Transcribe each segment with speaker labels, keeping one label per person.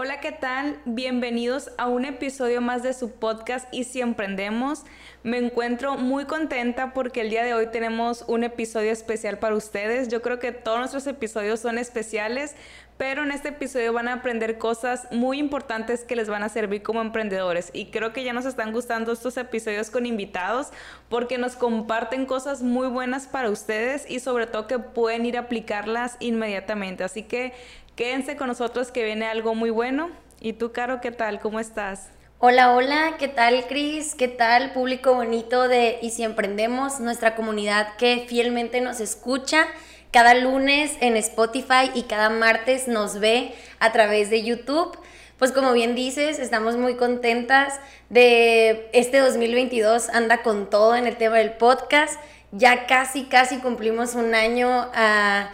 Speaker 1: Hola, ¿qué tal? Bienvenidos a un episodio más de su podcast Y si emprendemos. Me encuentro muy contenta porque el día de hoy tenemos un episodio especial para ustedes. Yo creo que todos nuestros episodios son especiales, pero en este episodio van a aprender cosas muy importantes que les van a servir como emprendedores. Y creo que ya nos están gustando estos episodios con invitados porque nos comparten cosas muy buenas para ustedes y sobre todo que pueden ir a aplicarlas inmediatamente. Así que Quédense con nosotros que viene algo muy bueno. ¿Y tú, Caro, qué tal? ¿Cómo estás?
Speaker 2: Hola, hola, ¿qué tal, Cris? ¿Qué tal, público bonito de Y si emprendemos, nuestra comunidad que fielmente nos escucha? Cada lunes en Spotify y cada martes nos ve a través de YouTube. Pues como bien dices, estamos muy contentas de este 2022, anda con todo en el tema del podcast. Ya casi, casi cumplimos un año a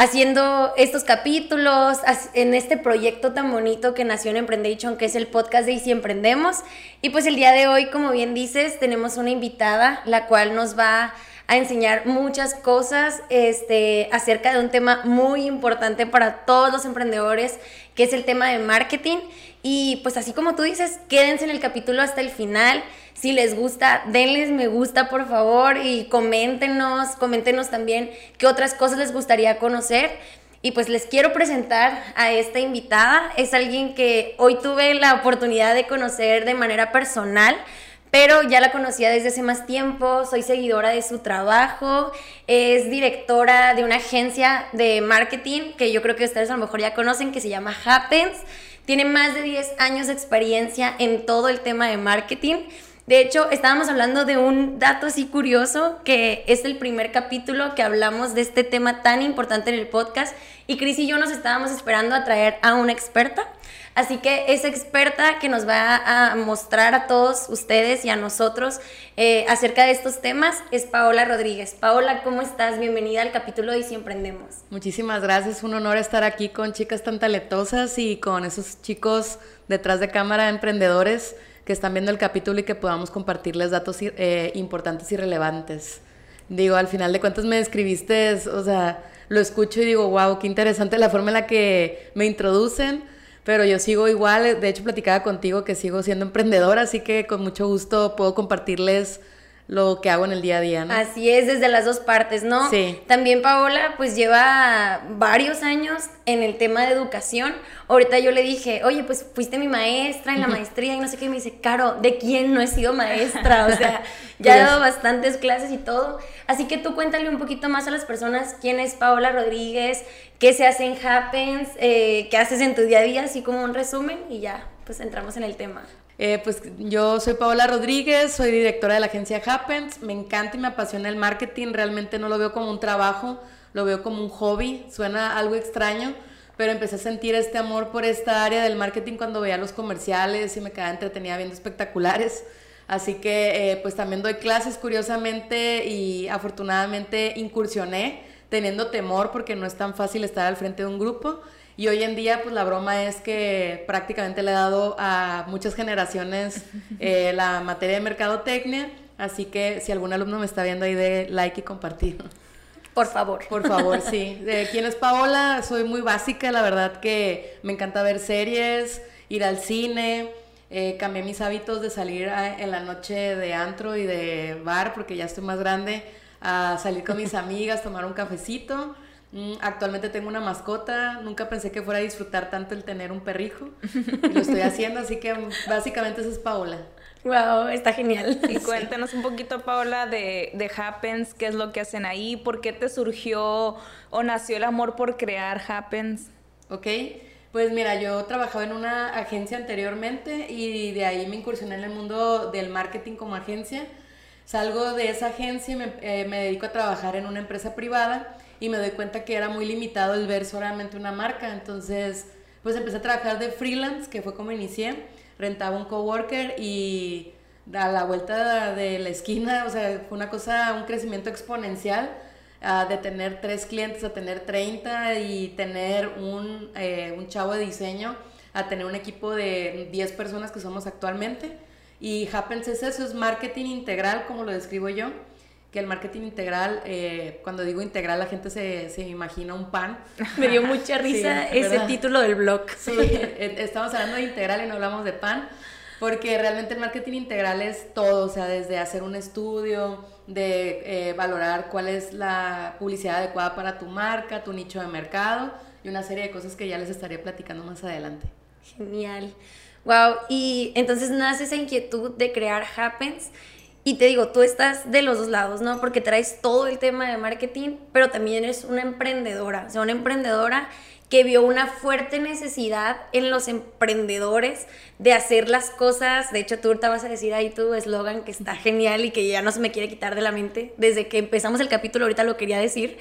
Speaker 2: haciendo estos capítulos, en este proyecto tan bonito que nació en Emprendation, que es el podcast de Y si Emprendemos. Y pues el día de hoy, como bien dices, tenemos una invitada, la cual nos va enseñar muchas cosas este, acerca de un tema muy importante para todos los emprendedores, que es el tema de marketing. Y pues así como tú dices, quédense en el capítulo hasta el final. Si les gusta, denles me gusta por favor y coméntenos, coméntenos también qué otras cosas les gustaría conocer. Y pues les quiero presentar a esta invitada. Es alguien que hoy tuve la oportunidad de conocer de manera personal, pero ya la conocía desde hace más tiempo, soy seguidora de su trabajo, es directora de una agencia de marketing que yo creo que ustedes a lo mejor ya conocen, que se llama Happens. Tiene más de 10 años de experiencia en todo el tema de marketing. De hecho, estábamos hablando de un dato así curioso, que es el primer capítulo que hablamos de este tema tan importante en el podcast, y Cris y yo nos estábamos esperando a traer a una experta. Así que esa experta que nos va a mostrar a todos ustedes y a nosotros eh, acerca de estos temas es Paola Rodríguez. Paola, ¿cómo estás? Bienvenida al capítulo de Si Emprendemos.
Speaker 3: Muchísimas gracias, un honor estar aquí con chicas tan talentosas y con esos chicos detrás de cámara emprendedores que están viendo el capítulo y que podamos compartirles datos eh, importantes y relevantes. Digo, al final de cuentas me describiste, o sea, lo escucho y digo, wow, qué interesante la forma en la que me introducen, pero yo sigo igual, de hecho platicaba contigo que sigo siendo emprendedora, así que con mucho gusto puedo compartirles lo que hago en el día a día, ¿no?
Speaker 2: Así es, desde las dos partes, ¿no?
Speaker 3: Sí.
Speaker 2: También Paola, pues lleva varios años en el tema de educación. Ahorita yo le dije, oye, pues fuiste mi maestra en la maestría y no sé qué, y me dice, Caro, ¿de quién no he sido maestra? O sea, ya he dado bastantes clases y todo. Así que tú cuéntale un poquito más a las personas quién es Paola Rodríguez, qué se hace en Happens, eh, qué haces en tu día a día, así como un resumen y ya, pues entramos en el tema.
Speaker 3: Eh, pues yo soy Paola Rodríguez, soy directora de la agencia Happens, me encanta y me apasiona el marketing, realmente no lo veo como un trabajo, lo veo como un hobby, suena algo extraño, pero empecé a sentir este amor por esta área del marketing cuando veía los comerciales y me quedaba entretenida viendo espectaculares. Así que eh, pues también doy clases curiosamente y afortunadamente incursioné teniendo temor porque no es tan fácil estar al frente de un grupo. Y hoy en día, pues la broma es que prácticamente le he dado a muchas generaciones eh, la materia de mercadotecnia. Así que si algún alumno me está viendo ahí, de like y compartir.
Speaker 2: Por favor.
Speaker 3: Por favor, sí. ¿De quién es Paola? Soy muy básica, la verdad que me encanta ver series, ir al cine. Eh, cambié mis hábitos de salir en la noche de antro y de bar, porque ya estoy más grande, a salir con mis amigas, tomar un cafecito. Mm, actualmente tengo una mascota, nunca pensé que fuera a disfrutar tanto el tener un perrijo. lo estoy haciendo, así que básicamente eso es Paola.
Speaker 2: Wow, está genial.
Speaker 1: Y cuéntanos un poquito, Paola, de, de Happens, qué es lo que hacen ahí, por qué te surgió o nació el amor por crear Happens.
Speaker 3: Ok, pues mira, yo trabajaba en una agencia anteriormente y de ahí me incursioné en el mundo del marketing como agencia. Salgo de esa agencia y me, eh, me dedico a trabajar en una empresa privada y me doy cuenta que era muy limitado el ver solamente una marca. Entonces pues empecé a trabajar de freelance, que fue como inicié. Rentaba un coworker y a la vuelta de la esquina, o sea, fue una cosa, un crecimiento exponencial. de tener tres clientes a tener 30 y tener un, eh, un chavo de diseño a tener un equipo de 10 personas que somos actualmente. Y Happens es eso, es marketing integral, como lo describo yo, que el marketing integral, eh, cuando digo integral, la gente se, se, imagina un pan.
Speaker 2: Me dio mucha risa ese título del blog.
Speaker 3: Sí, e, estamos hablando de integral y no hablamos de pan, porque realmente el marketing integral es todo, o sea, desde hacer un estudio, de eh, valorar cuál es la publicidad adecuada para tu marca, tu nicho de mercado y una serie de cosas que ya les estaré platicando más adelante.
Speaker 2: Genial. Wow, y entonces nace esa inquietud de crear Happens. Y te digo, tú estás de los dos lados, ¿no? Porque traes todo el tema de marketing, pero también eres una emprendedora. O sea, una emprendedora que vio una fuerte necesidad en los emprendedores de hacer las cosas. De hecho, tú ahorita vas a decir ahí tu eslogan que está genial y que ya no se me quiere quitar de la mente. Desde que empezamos el capítulo, ahorita lo quería decir.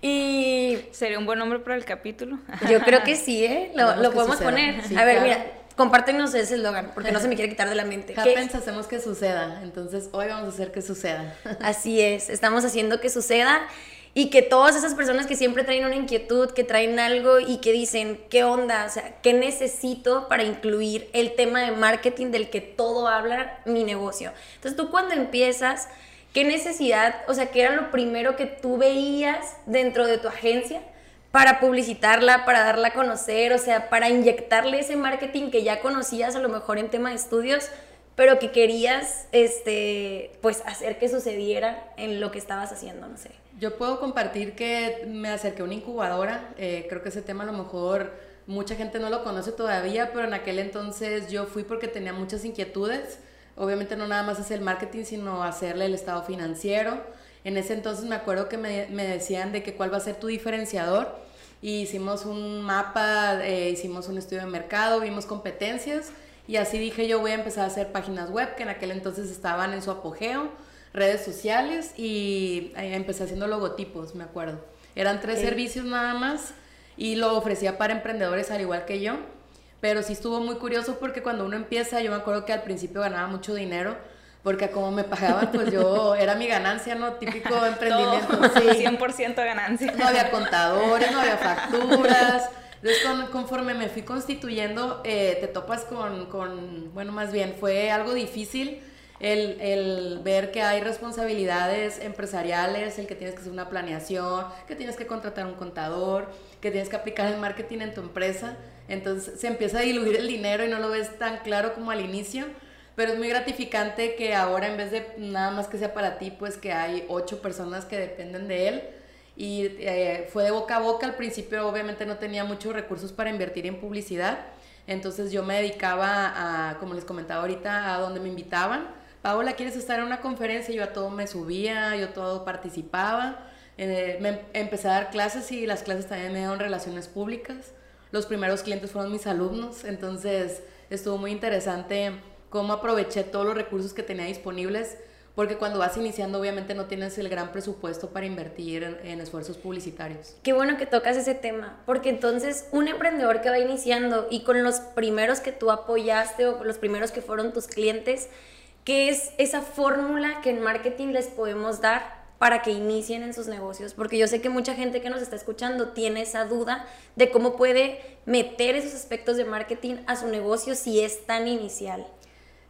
Speaker 2: Y.
Speaker 1: ¿Sería un buen nombre para el capítulo?
Speaker 2: Yo creo que sí, ¿eh? Lo, podemos poner. a ver, mira. Compártenos ese eslogan, porque no se me quiere quitar de la mente.
Speaker 3: Happens hacemos que suceda, entonces hoy vamos a hacer que suceda.
Speaker 2: Así es, estamos haciendo que suceda y que todas esas personas que siempre traen una inquietud, que traen algo y que dicen, ¿qué onda? O sea, ¿qué necesito para incluir el tema de marketing del que todo habla mi negocio? Entonces tú cuando empiezas, ¿qué necesidad, o sea, qué era lo primero que tú veías dentro de tu agencia? Para publicitarla, para darla a conocer, o sea, para inyectarle ese marketing que ya conocías a lo mejor en tema de estudios, pero que querías, este, pues, hacer que sucediera en lo que estabas haciendo, no sé.
Speaker 3: Yo puedo compartir que me acerqué a una incubadora, eh, creo que ese tema a lo mejor mucha gente no lo conoce todavía, pero en aquel entonces yo fui porque tenía muchas inquietudes, obviamente no nada más hacer el marketing, sino hacerle el estado financiero. En ese entonces me acuerdo que me, me decían de que cuál va a ser tu diferenciador y hicimos un mapa, eh, hicimos un estudio de mercado, vimos competencias y así dije yo voy a empezar a hacer páginas web que en aquel entonces estaban en su apogeo redes sociales y empecé haciendo logotipos, me acuerdo. Eran tres servicios nada más y lo ofrecía para emprendedores al igual que yo. Pero sí estuvo muy curioso porque cuando uno empieza, yo me acuerdo que al principio ganaba mucho dinero, porque como me pagaban, pues yo era mi ganancia, ¿no? Típico emprendimiento.
Speaker 1: sí. 100% ganancia.
Speaker 3: No había contadores, no había facturas. Entonces, conforme me fui constituyendo, eh, te topas con, con, bueno, más bien, fue algo difícil el, el, ver que hay responsabilidades empresariales, el que tienes que hacer una planeación, que tienes que contratar un contador, que tienes que aplicar el marketing en tu empresa. Entonces se empieza a diluir el dinero y no lo ves tan claro como al inicio. Pero es muy gratificante que ahora en vez de nada más que sea para ti, pues que hay ocho personas que dependen de él. Y eh, fue de boca a boca. Al principio obviamente no tenía muchos recursos para invertir en publicidad. Entonces yo me dedicaba a, como les comentaba ahorita, a donde me invitaban Paola, ¿quieres estar en una conferencia? Yo a todo me subía, yo todo participaba. Eh, me empecé a dar clases y las clases también me dieron relaciones públicas. Los primeros clientes fueron mis alumnos, entonces estuvo muy interesante cómo aproveché todos los recursos que tenía disponibles, porque cuando vas iniciando obviamente no tienes el gran presupuesto para invertir en, en, esfuerzos publicitarios.
Speaker 2: Qué bueno que tocas ese tema, porque entonces un emprendedor que va iniciando y con los primeros que tú apoyaste o los primeros que fueron tus clientes, ¿Qué es esa fórmula que en marketing les podemos dar para que inicien en sus negocios? Porque yo sé que mucha gente que nos está escuchando tiene esa duda de cómo puede meter esos aspectos de marketing a su negocio si es tan inicial.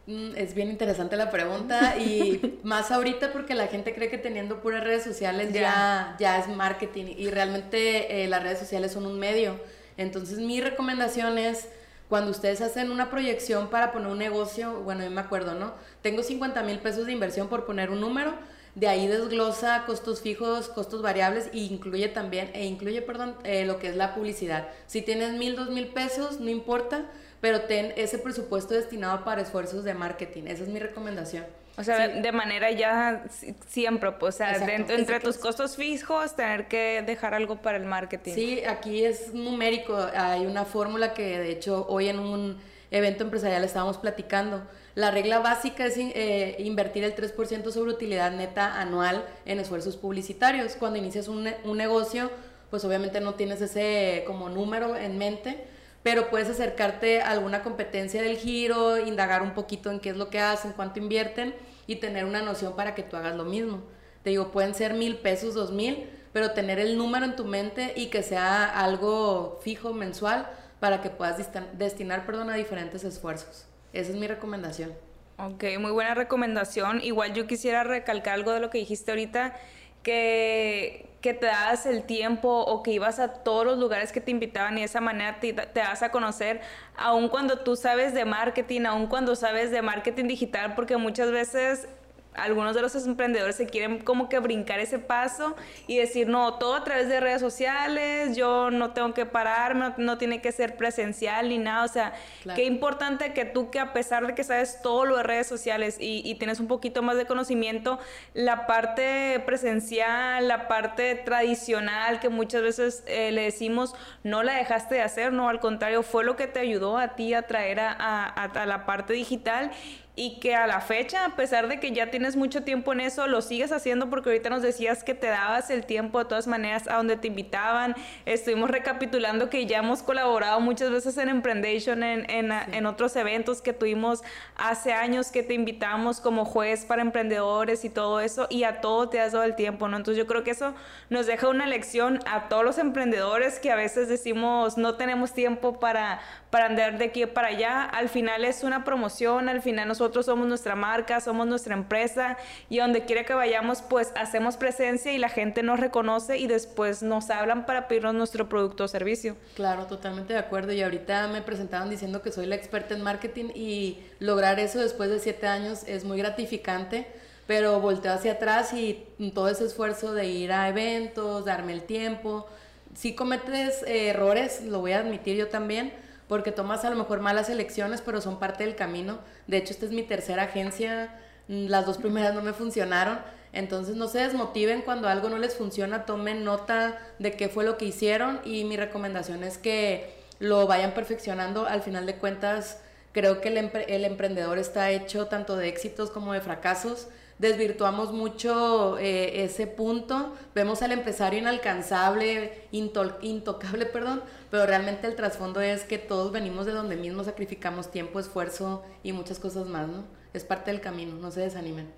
Speaker 3: Mm, es bien interesante la pregunta y más ahorita porque la gente cree que teniendo puras redes sociales ya, ya es marketing y realmente eh, las redes sociales son un medio. Entonces mi recomendación es cuando ustedes hacen una proyección para poner un negocio, bueno, yo me acuerdo, ¿no? Tengo 50 mil pesos de inversión por poner un número, de ahí desglosa costos fijos, costos variables e incluye también, e incluye, perdón, eh, lo que es la publicidad. Si tienes mil, dos mil pesos, no importa, pero ten ese presupuesto destinado para esfuerzos de marketing. Esa es mi recomendación.
Speaker 1: O sea, de manera ya siempre, pues, o sea, dentro, entre tus costos fijos, tener que dejar algo para el marketing.
Speaker 3: Sí, aquí es numérico. Hay una fórmula que, de hecho, hoy en un evento empresarial estábamos platicando. La regla básica es eh, invertir el 3% sobre utilidad neta anual en esfuerzos publicitarios. Cuando inicias un, un negocio, pues obviamente no tienes ese como número en mente, pero puedes acercarte a alguna competencia del giro, indagar un poquito en qué es lo que hacen, cuánto invierten y tener una noción para que tú hagas lo mismo. Te digo, pueden ser mil pesos, dos mil, pero tener el número en tu mente y que sea algo fijo, mensual, para que puedas destinar perdón, a diferentes esfuerzos. Esa es mi recomendación.
Speaker 1: Ok, muy buena recomendación. Igual yo quisiera recalcar algo de lo que dijiste ahorita, que, que te das el tiempo o que ibas a todos los lugares que te invitaban y de esa manera te, te das a conocer, aun cuando tú sabes de marketing, aun cuando sabes de marketing digital, porque muchas veces algunos de los emprendedores se quieren como que brincar ese paso y decir, no, todo a través de redes sociales, yo no tengo que pararme, no, tiene que ser presencial ni nada. O sea, qué importante que tú que a pesar de que sabes todo lo de redes sociales y, tienes un poquito más de conocimiento, la parte presencial, la parte tradicional que muchas veces eh, le decimos, no la dejaste de hacer, no, al contrario, fue lo que te ayudó a ti a traer a, a la parte digital y que a la fecha, a pesar de que ya tienes mucho tiempo en eso, lo sigues haciendo porque ahorita nos decías que te dabas el tiempo de todas maneras a donde te invitaban. Estuvimos recapitulando que ya hemos colaborado muchas veces en Emprendation, en, en, en otros eventos que tuvimos hace años que te invitamos como juez para emprendedores y todo eso, y a todo te has dado el tiempo, ¿no? Entonces yo creo que eso nos deja una lección a todos los emprendedores que a veces decimos no tenemos tiempo para, para andar de aquí para allá. Al final es una promoción, al final nosotros somos nuestra marca, somos nuestra empresa y donde quiera que vayamos pues hacemos presencia y la gente nos reconoce y después nos hablan para pedirnos nuestro producto o servicio.
Speaker 3: Claro, totalmente de acuerdo. Y ahorita me presentaban diciendo que soy la experta en marketing y lograr eso después de siete años es muy gratificante pero volteo hacia atrás y todo ese esfuerzo de ir a eventos, darme el tiempo. Si cometes eh, errores, lo voy a admitir yo también, porque tomas a lo mejor malas elecciones, pero son parte del camino. De hecho, esta es mi tercera agencia, mm, las dos primeras no me funcionaron, entonces no se desmotiven cuando algo no les funciona, tomen nota de qué fue lo que hicieron y mi recomendación es que lo vayan perfeccionando. Al final de cuentas, creo que el, el emprendedor está hecho tanto de éxitos como de fracasos desvirtuamos mucho eh, ese punto, vemos al empresario inalcanzable, intocable, perdón, pero realmente el trasfondo es que todos venimos de donde mismo sacrificamos tiempo, esfuerzo y muchas cosas más, ¿no? Es parte del camino, no se desanimen.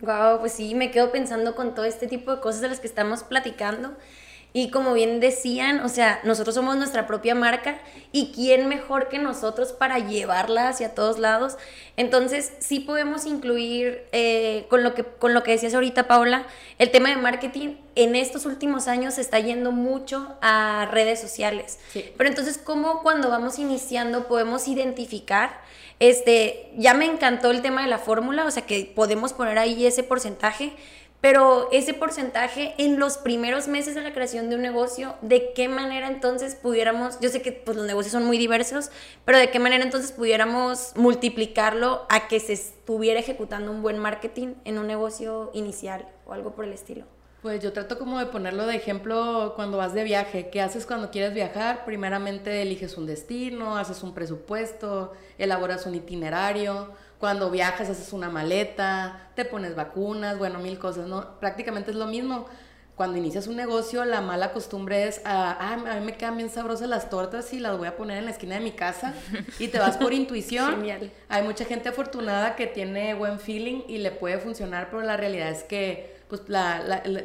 Speaker 2: Wow, pues sí, me quedo pensando con todo este tipo de cosas de las que estamos platicando. Y como bien decían, o sea, nosotros somos nuestra propia marca y quién mejor que nosotros para llevarla hacia todos lados. Entonces, sí podemos incluir eh, con, lo que, con lo que decías ahorita, Paula, el tema de marketing en estos últimos años se está yendo mucho a redes sociales. Pero entonces, ¿cómo cuando vamos iniciando podemos identificar? Este, ya me encantó el tema de la fórmula, o sea que podemos poner ahí ese porcentaje, pero ese porcentaje en los primeros meses de la creación de un negocio, ¿de qué manera entonces pudiéramos, yo sé que pues, los negocios son muy diversos, pero de qué manera entonces pudiéramos multiplicarlo a que se estuviera ejecutando un buen marketing en un negocio inicial o algo por el estilo?
Speaker 3: Pues yo trato como de ponerlo de ejemplo cuando vas de viaje. ¿Qué haces cuando quieres viajar? Primeramente eliges un destino, haces un presupuesto, elaboras un itinerario cuando viajas haces una maleta, te pones vacunas, bueno, mil cosas, ¿no? Prácticamente es lo mismo. Cuando inicias un negocio, la mala costumbre es, ah, a mí me quedan bien sabrosas las tortas y las voy a poner en la esquina de mi casa y te vas por intuición. Genial. Hay mucha gente afortunada que tiene buen feeling y le puede funcionar, pero la realidad es que pues,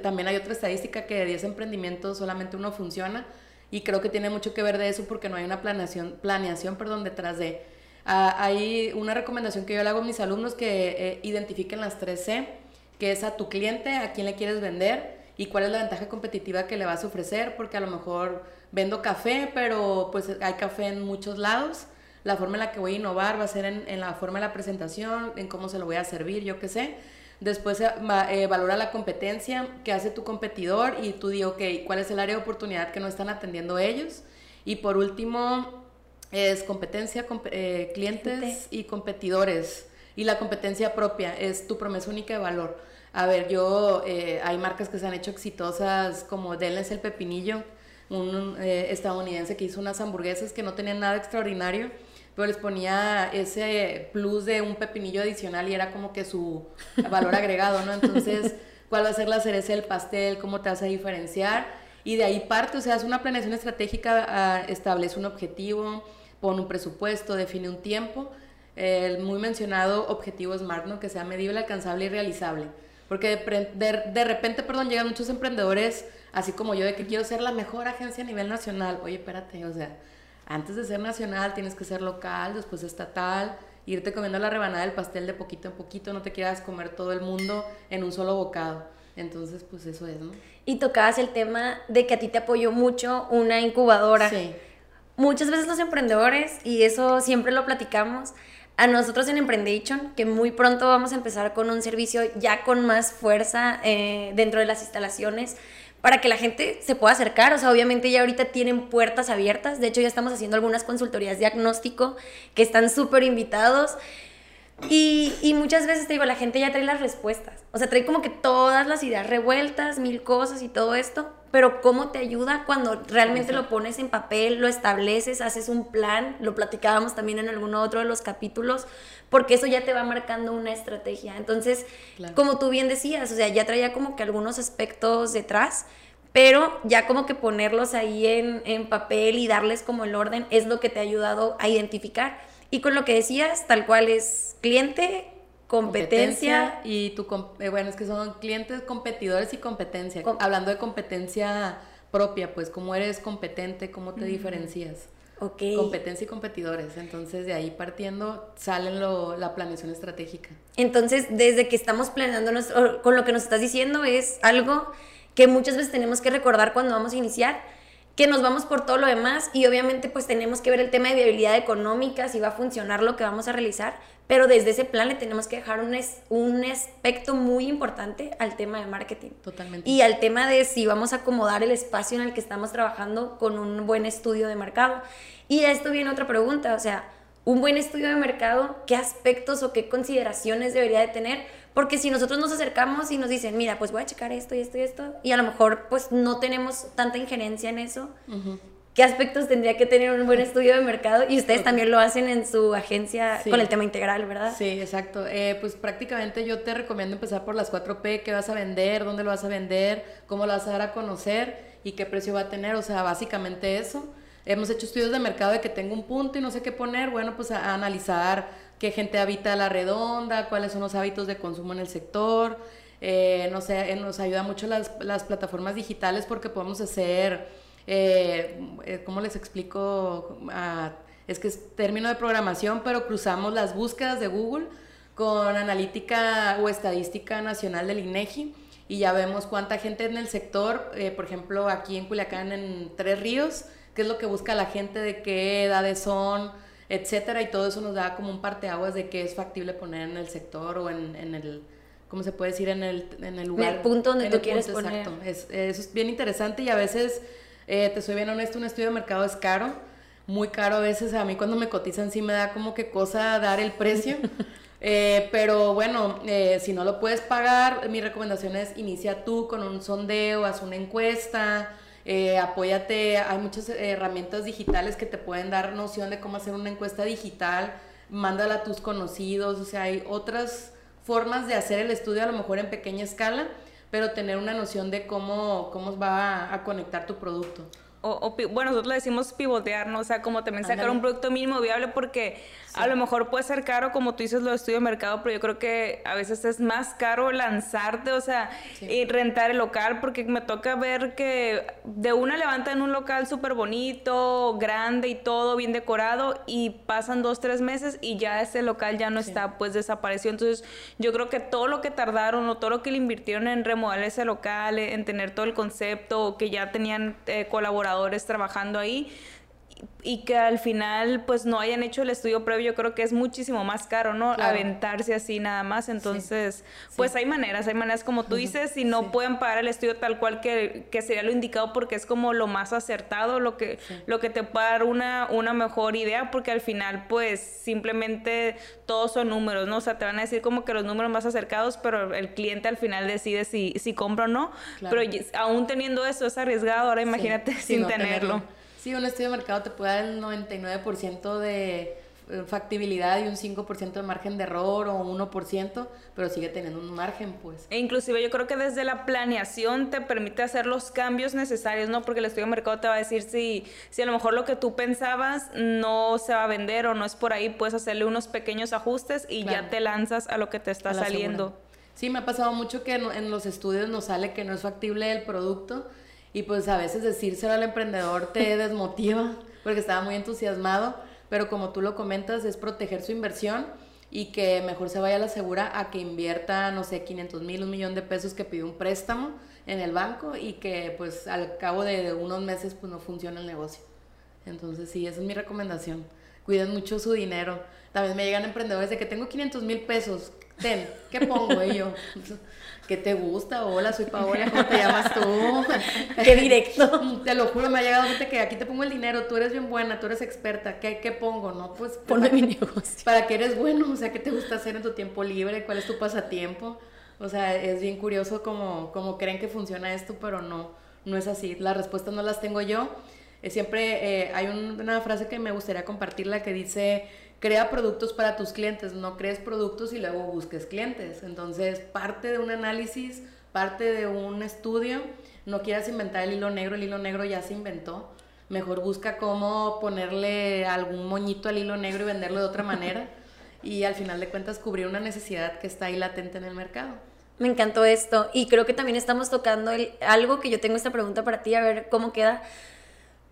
Speaker 3: también hay otra estadística que de 10 emprendimientos solamente uno funciona y creo que tiene mucho que ver de eso porque no hay una planeación, planeación perdón, detrás de Ah, hay una recomendación que yo le hago a mis alumnos que eh, identifiquen las 3C, que es a tu cliente, a quién le quieres vender y cuál es la ventaja competitiva que le vas a ofrecer, porque a lo mejor vendo café, pero pues hay café en muchos lados. La forma en la que voy a innovar va a ser en, la forma de la presentación, en cómo se lo voy a servir, yo qué sé. Después eh, eh, valora la competencia, qué hace tu competidor y tú di, ok, cuál es el área de oportunidad que no están atendiendo ellos. Y por último, es competencia, eh, clientes y competidores. Y la competencia propia es tu promesa única de valor. A ver, yo, eh, hay marcas que se han hecho exitosas como Denles el Pepinillo, un eh, estadounidense que hizo unas hamburguesas que no tenían nada extraordinario, pero les ponía ese plus de un pepinillo adicional y era como que su valor agregado, ¿no? Entonces, ¿cuál va a ser la cereza del pastel? ¿Cómo te vas a diferenciar? Y de ahí parte, o sea, es una planeación estratégica, ah, establece un objetivo, pone un presupuesto, define un tiempo. El muy mencionado objetivo SMART, ¿no? Que sea medible, alcanzable y realizable. Porque de, de, repente, perdón, llegan muchos emprendedores, así como yo, de que quiero ser la mejor agencia a nivel nacional. Oye, espérate, o sea, antes de ser nacional tienes que ser local, después estatal, irte comiendo la rebanada del pastel de poquito en poquito, no te quieras comer todo el mundo en un solo bocado. Entonces, pues eso es, ¿no?
Speaker 2: Y tocabas el tema de que a ti te apoyó mucho una incubadora. Sí. Muchas veces los emprendedores, y eso siempre lo platicamos, a nosotros en Emprendation, que muy pronto vamos a empezar con un servicio ya con más fuerza eh, dentro de las instalaciones, para que la gente se pueda acercar. O sea, obviamente ya ahorita tienen puertas abiertas. De hecho, ya estamos haciendo algunas consultorías diagnóstico que están súper invitados. Y, y, muchas veces te digo, la gente ya trae las respuestas. O sea, trae como que todas las ideas revueltas, mil cosas y todo esto. Pero ¿cómo te ayuda cuando realmente lo pones en papel, lo estableces, haces un plan? Lo platicábamos también en alguno otro de los capítulos, porque eso ya te va marcando una estrategia. Entonces, como tú bien decías, o sea, ya traía como que algunos aspectos detrás, pero ya como que ponerlos ahí en, en papel y darles como el orden es lo que te ha ayudado a identificar y con lo que decías, tal cual es cliente, competencia,
Speaker 3: y tu eh, bueno, es que son clientes, competidores y competencia. Hablando de competencia propia, pues cómo eres competente, cómo te diferencias.
Speaker 2: Okay.
Speaker 3: Competencia y competidores. Entonces, de ahí partiendo, salen lo, la planeación estratégica.
Speaker 2: Entonces, desde que estamos planeando, con lo que nos estás diciendo, es algo que muchas veces tenemos que recordar cuando vamos a iniciar que nos vamos por todo lo demás y obviamente pues tenemos que ver el tema de viabilidad económica, si va a funcionar lo que vamos a realizar, pero desde ese plan le tenemos que dejar un, un aspecto muy importante al tema de marketing.
Speaker 3: Totalmente.
Speaker 2: Y al tema de si vamos a acomodar el espacio en el que estamos trabajando con un buen estudio de mercado. Y a esto viene otra pregunta, o sea, un buen estudio de mercado, ¿qué aspectos o qué consideraciones debería de tener? Porque si nosotros nos acercamos y nos dicen, mira, pues voy a checar esto y esto y esto, y a lo mejor pues no tenemos tanta injerencia en eso, ¿qué aspectos tendría que tener un buen estudio de mercado? Y ustedes también lo hacen en su agencia con el tema integral, ¿verdad?
Speaker 3: Sí, exacto. Eh, pues prácticamente yo te recomiendo empezar por las 4P, qué vas a vender, dónde lo vas a vender, cómo lo vas a dar a conocer y qué precio va a tener, o sea, básicamente eso. Hemos hecho estudios de mercado de que tengo un punto y no sé qué poner, bueno, pues analizar qué gente habita la redonda, cuáles son los hábitos de consumo en el sector. Eh, no sé, eh, nos ayuda mucho las, las, plataformas digitales porque podemos hacer, eh, eh ¿cómo les explico? Es que es término de programación, pero cruzamos las búsquedas de Google con analítica o estadística nacional del INEGI y ya vemos cuánta gente en el sector, por ejemplo, aquí en Culiacán, en Tres Ríos, qué es lo que busca la gente, de qué edades son, etcétera, y todo eso nos da como un parteaguas de qué es factible poner en el sector o en, en el, ¿cómo se puede decir? En el, en el lugar.
Speaker 2: En el punto donde tú quieres poner. Exacto.
Speaker 3: Es, eso es bien interesante y a veces, eh, te soy bien honesto, un estudio de mercado es caro, muy caro a veces. A mí cuando me cotizan sí me da como que cosa dar el precio. Eh, pero bueno, eh, si no lo puedes pagar, mi recomendación es inicia tú con un sondeo, haz una encuesta, eh, apóyate, hay muchas herramientas digitales que te pueden dar noción de cómo hacer una encuesta digital, mándala a tus conocidos, o sea, hay otras formas de hacer el estudio a lo mejor en pequeña escala, pero tener una noción de cómo, cómo va a conectar tu producto
Speaker 1: o, bueno, nosotros le decimos pivotear, ¿no? O sea, como también sacar un producto mínimo viable porque a lo mejor puede ser caro, como tú dices, lo de estudio de mercado, pero yo creo que a veces es más caro lanzarte, o sea, y rentar el local, porque me toca ver que de una levantan un local súper bonito, grande y todo, bien decorado, y pasan dos, tres meses y ya ese local ya no está, pues desapareció. Entonces, yo creo que todo lo que tardaron o todo lo que le invirtieron en remodelar ese local, en tener todo el concepto, que ya tenían eh, colaboradores, trabajando ahí y que al final pues no hayan hecho el estudio previo, yo creo que es muchísimo más caro, ¿no? Aventarse así nada más. Entonces, pues hay maneras, hay maneras como tú dices, y no pueden pagar el estudio tal cual que, que, sería lo indicado porque es como lo más acertado, lo que, lo que te puede dar una, una mejor idea, porque al final pues simplemente todos son números, ¿no? O sea, te van a decir como que los números más acercados, pero el cliente al final decide si, si compra o no. Pero aún teniendo eso es arriesgado, ahora imagínate sin tenerlo.
Speaker 3: Sí, un estudio de mercado te puede dar el 99% de eh, factibilidad y un 5% de margen de error o 1%, pero sigue teniendo un margen, pues.
Speaker 1: E inclusive yo creo que desde la planeación te permite hacer los cambios necesarios, ¿no? Porque el estudio de mercado te va a decir si, si a lo mejor lo que tú pensabas no se va a vender o no es por ahí, puedes hacerle unos pequeños ajustes y ya te lanzas a lo que te está saliendo.
Speaker 3: Sí, me ha pasado mucho que en, los estudios nos sale que no es factible el producto y pues a veces decírselo al emprendedor te desmotiva porque estaba muy entusiasmado, pero como tú lo comentas es proteger su inversión y que mejor se vaya a la segura a que invierta, no sé, 500 mil, un millón de pesos que pidió un préstamo en el banco y que pues al cabo de unos meses pues no funciona el negocio. Entonces sí, esa es mi recomendación. Cuiden mucho su dinero. También me llegan emprendedores de que tengo 500 mil pesos, ten, ¿qué pongo? Y yo, ¿qué te gusta? Hola, soy Paola, ¿cómo te llamas tú?
Speaker 2: Qué directo.
Speaker 3: Te lo juro, me ha llegado gente que aquí te pongo el dinero, tú eres bien buena, tú eres experta, ¿qué, qué pongo? No, pues...
Speaker 2: Ponme mi negocio.
Speaker 3: ¿Para qué eres bueno? O sea, ¿qué te gusta hacer en tu tiempo libre? ¿Cuál es tu pasatiempo? O sea, es bien curioso como, como creen que funciona esto, pero no, no es así. Las respuestas no las tengo yo. Eh, siempre eh, hay una frase que me gustaría compartirla que dice crea productos para tus clientes, no crees productos y luego busques clientes. Entonces, parte de un análisis, parte de un estudio, no quieras inventar el hilo negro, el hilo negro ya se inventó. Mejor busca cómo ponerle algún moñito al hilo negro y venderlo de otra manera. y al final de cuentas cubrir una necesidad que está ahí latente en el mercado.
Speaker 2: Me encantó esto y creo que también estamos tocando algo que yo tengo esta pregunta para ti, a ver cómo queda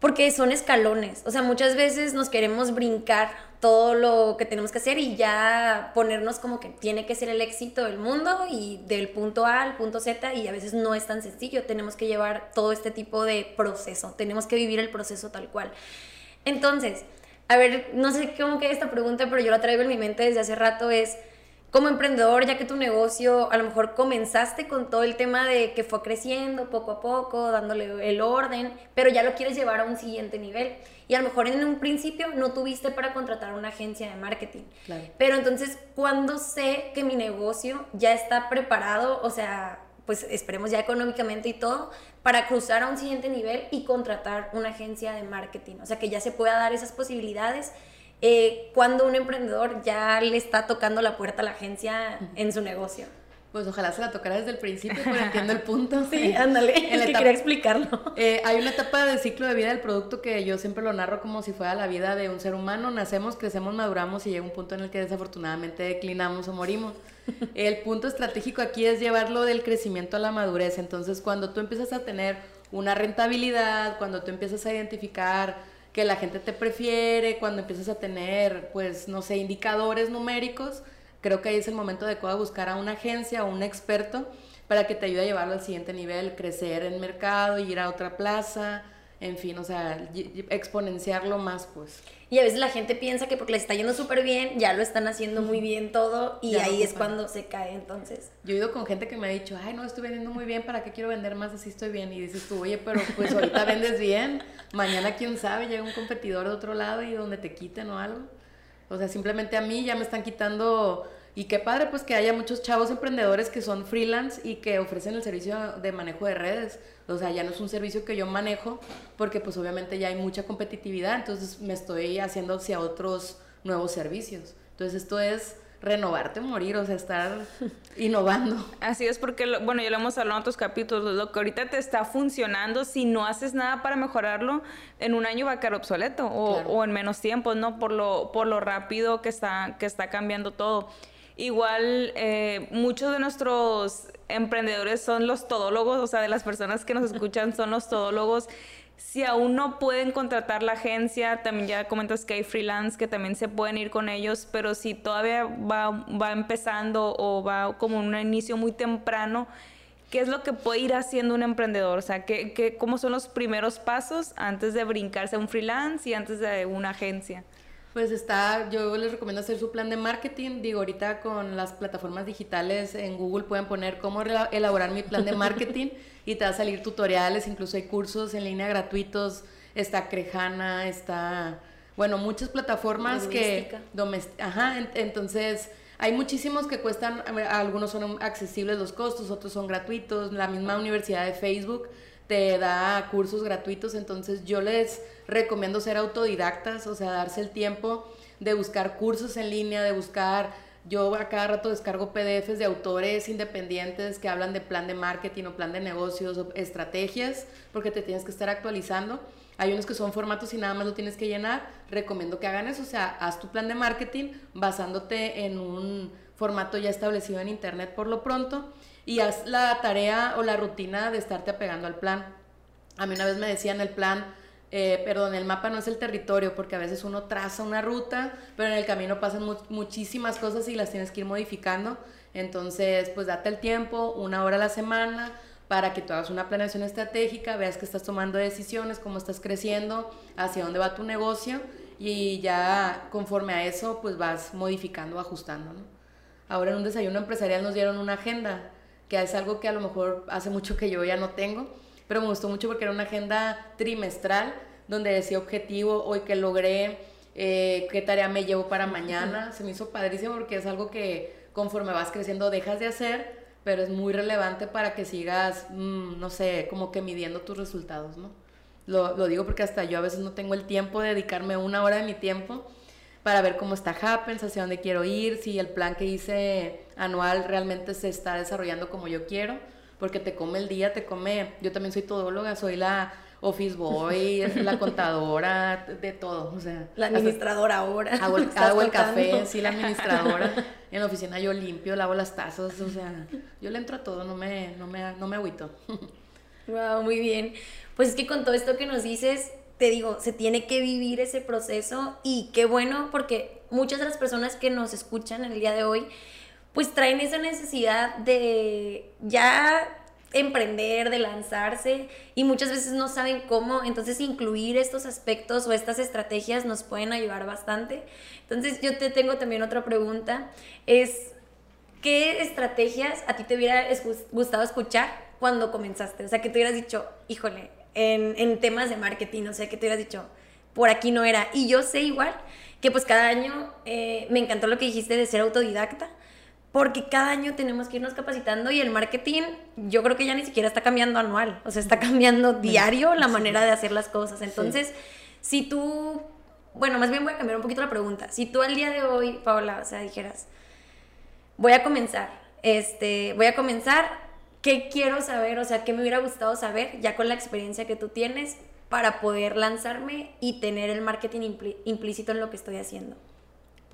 Speaker 2: porque son escalones. O sea, muchas veces nos queremos brincar todo lo que tenemos que hacer y ya ponernos como que tiene que ser el éxito del mundo y del punto A al punto Z y a veces no es tan sencillo. Tenemos que llevar todo este tipo de proceso. Tenemos que vivir el proceso tal cual. Entonces, a ver, no sé cómo queda esta pregunta, pero yo la traigo en mi mente desde hace rato es como emprendedor, ya que tu negocio a lo mejor comenzaste con todo el tema de que fue creciendo poco a poco, dándole el orden, pero ya lo quieres llevar a un siguiente nivel. Y a lo mejor en un principio no tuviste para contratar una agencia de marketing. Pero entonces, ¿cuándo sé que mi negocio ya está preparado? O sea, pues esperemos ya económicamente y todo, para cruzar a un siguiente nivel y contratar una agencia de marketing. O sea, que ya se pueda dar esas posibilidades eh, cuando un emprendedor ya le está tocando la puerta a la agencia en su negocio.
Speaker 3: Pues ojalá se la tocara desde el principio, pero entiendo el punto.
Speaker 2: Sí, ándale, es que quería explicarlo.
Speaker 3: Eh, hay una etapa del ciclo de vida del producto que yo siempre lo narro como si fuera la vida de un ser humano. Nacemos, crecemos, maduramos y llega un punto en el que desafortunadamente declinamos o morimos. El punto estratégico aquí es llevarlo del crecimiento a la madurez. Entonces, cuando tú empiezas a tener una rentabilidad, cuando tú empiezas a identificar que la gente te prefiere, cuando empiezas a tener, pues, no sé, indicadores numéricos, creo que ahí es el momento adecuado de buscar a una agencia o un experto para que te ayude a llevarlo al siguiente nivel, crecer en mercado, ir a otra plaza, en fin, o sea, exponenciarlo más, pues.
Speaker 2: Y a veces la gente piensa que porque le está yendo súper bien, ya lo están haciendo muy bien todo y ahí es cuando se cae entonces.
Speaker 3: Yo he ido con gente que me ha dicho, ay, no, estoy vendiendo muy bien, ¿para qué quiero vender más? Así estoy bien. Y dices tú, oye, pero pues ahorita vendes bien, mañana quién sabe, llega un competidor de otro lado y donde te quiten o algo. O sea, simplemente a mí ya me están quitando y qué padre pues que haya muchos chavos emprendedores que son freelance y que ofrecen el servicio de manejo de redes. O sea, ya no es un servicio que yo manejo porque pues obviamente ya hay mucha competitividad, entonces me estoy haciendo hacia otros nuevos servicios. Entonces esto es renovarte morir, o sea, estar innovando.
Speaker 1: Así es porque, bueno, ya lo hemos hablado en otros capítulos, lo que ahorita te está funcionando, si no haces nada para mejorarlo, en un año va a quedar obsoleto o, o en menos tiempo, ¿no? Por lo, por lo rápido que está, que está cambiando todo. Igual, eh, muchos de nuestros emprendedores son los todólogos, o sea, de las personas que nos escuchan son los todólogos. Si aún no pueden contratar la agencia, también ya comentas que hay freelance que también se pueden ir con ellos, pero si todavía va, va empezando o va como un inicio muy temprano, ¿qué es lo que puede ir haciendo un emprendedor? O sea, ¿qué, qué, ¿cómo son los primeros pasos antes de brincarse a un freelance y antes de una agencia?
Speaker 3: Pues está, yo les recomiendo hacer su plan de marketing. Digo, ahorita con las plataformas digitales en Google pueden poner cómo elaborar mi plan de marketing y te va a salir tutoriales, incluso hay cursos en línea gratuitos. Está Crejana, está, bueno, muchas plataformas que... Ajá, entonces hay muchísimos que cuestan, algunos son accesibles los costos, otros son gratuitos. La misma Universidad de Facebook te da cursos gratuitos, entonces yo les recomiendo ser autodidactas, o sea, darse el tiempo de buscar cursos en línea, de buscar yo a cada rato descargo PDFs de autores independientes que hablan de plan de marketing o plan de negocios o estrategias, porque te tienes que estar actualizando. Hay unos que son formatos y nada más lo tienes que llenar. Recomiendo que hagan eso, o sea, haz tu plan de marketing basándote en un formato ya establecido en internet por lo pronto y haz la tarea o la rutina de estarte apegando al plan. A mí una vez me decían el plan, eh, perdón, el mapa no es el territorio, porque a veces uno traza una ruta, pero en el camino pasan muchísimas cosas y las tienes que ir modificando. Entonces, pues date el tiempo, una hora a la semana, para que tú hagas una planeación estratégica, veas que estás tomando decisiones, cómo estás creciendo, hacia dónde va tu negocio y ya conforme a eso, pues vas modificando, ajustando. Ahora en un desayuno empresarial nos dieron una agenda, que es algo que a lo mejor hace mucho que yo ya no tengo, pero me gustó mucho porque era una agenda trimestral donde decía objetivo, hoy que logré, eh, qué tarea me llevo para mañana. Se me hizo padrísimo porque es algo que conforme vas creciendo dejas de hacer, pero es muy relevante para que sigas, mm, no sé, como que midiendo tus resultados, ¿no? Lo, lo, digo porque hasta yo a veces no tengo el tiempo de dedicarme una hora de mi tiempo para ver cómo está Happens, hacia dónde quiero ir, si el plan que hice anual realmente se está desarrollando como yo quiero porque te come el día, te come, yo también soy todóloga, soy la office boy, la contadora, de todo, o sea.
Speaker 2: La administradora ahora.
Speaker 3: Hago el, hago el café, sí, la administradora. En la oficina yo limpio, lavo las tazas, o sea, yo le entro a todo, no me, no me, no me agüito.
Speaker 2: Wow, muy bien. Pues es que con todo esto que nos dices, te digo, se tiene que vivir ese proceso y qué bueno porque muchas de las personas que nos escuchan el día de hoy pues traen esa necesidad de ya emprender, de lanzarse y muchas veces no saben cómo, entonces incluir estos aspectos o estas estrategias nos pueden ayudar bastante. Entonces yo te tengo también otra pregunta, es ¿qué estrategias a ti te hubiera gustado escuchar cuando comenzaste? O sea, que te hubieras dicho, híjole, en, temas de marketing, o sea, que te hubieras dicho, por aquí no era. Y yo sé igual que pues cada año eh, me encantó lo que dijiste de ser autodidacta porque cada año tenemos que irnos capacitando y el marketing yo creo que ya ni siquiera está cambiando anual, o sea, está cambiando diario la manera de hacer las cosas. Entonces, si tú, bueno, más bien voy a cambiar un poquito la pregunta. Si tú al día de hoy, Paola, o sea, dijeras, voy a comenzar, este, voy a comenzar, ¿qué quiero saber? O sea, ¿qué me hubiera gustado saber ya con la experiencia que tú tienes para poder lanzarme y tener el marketing implícito en lo que estoy haciendo?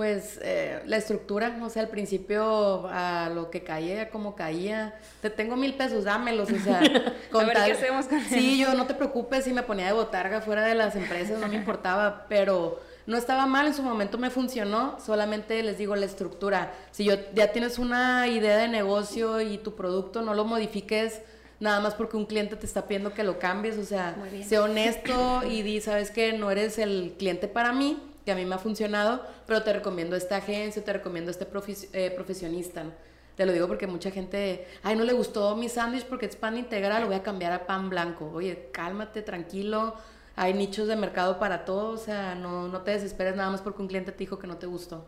Speaker 3: Pues eh, la estructura, o sea, al principio a lo que caía, como caía, te tengo mil pesos, dámelos, o sea,
Speaker 1: con a ¿qué hacemos con
Speaker 3: Sí, yo no te preocupes si me ponía de botarga fuera de las empresas, no me importaba, pero no estaba mal, en su momento me funcionó, solamente les digo la estructura. Si yo ya tienes una idea de negocio y tu producto, no lo modifiques nada más porque un cliente te está pidiendo que lo cambies, o sea, sé honesto y di, sabes que no eres el cliente para mí que a mí me ha funcionado, pero te recomiendo esta agencia, te recomiendo este eh, profesionista. Te lo digo porque mucha gente, ay, no le gustó mi sándwich porque es pan integral, lo voy a cambiar a pan blanco. Oye, cálmate, tranquilo, hay nichos de mercado para todo, o sea, no, no te desesperes nada más porque un cliente te dijo que no te gustó.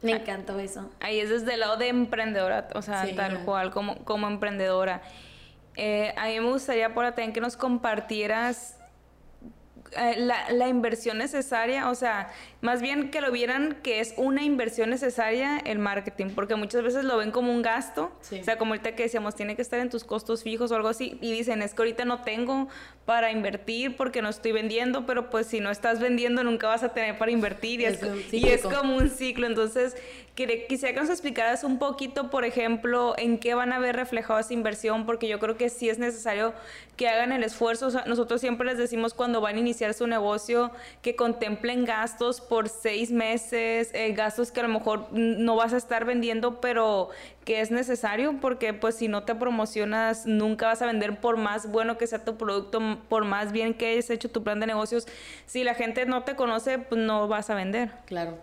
Speaker 2: Me encantó eso.
Speaker 1: Ahí es desde el lado de emprendedora, o sea, tal cual, como, como emprendedora. Eh, a mí me gustaría, por también que nos compartieras eh, la, la, inversión necesaria, o sea, más bien que lo vieran que es una inversión necesaria el marketing, porque muchas veces lo ven como un gasto, o sea, como ahorita que decíamos, tiene que estar en tus costos fijos o algo así, y dicen, es que ahorita no tengo para invertir porque no estoy vendiendo, pero pues si no estás vendiendo nunca vas a tener para invertir, y es, y es como un ciclo, entonces quisiera que nos explicaras un poquito, por ejemplo, en qué van a ver reflejado esa inversión, porque yo creo que sí es necesario que hagan el esfuerzo. nosotros siempre les decimos cuando van a iniciar su negocio que contemplen gastos por seis meses, eh, gastos que a lo mejor no vas a estar vendiendo, pero que es necesario, porque pues si no te promocionas, nunca vas a vender por más bueno que sea tu producto, por más bien que hayas hecho tu plan de negocios. Si la gente no te conoce, pues no vas a vender.
Speaker 3: Claro.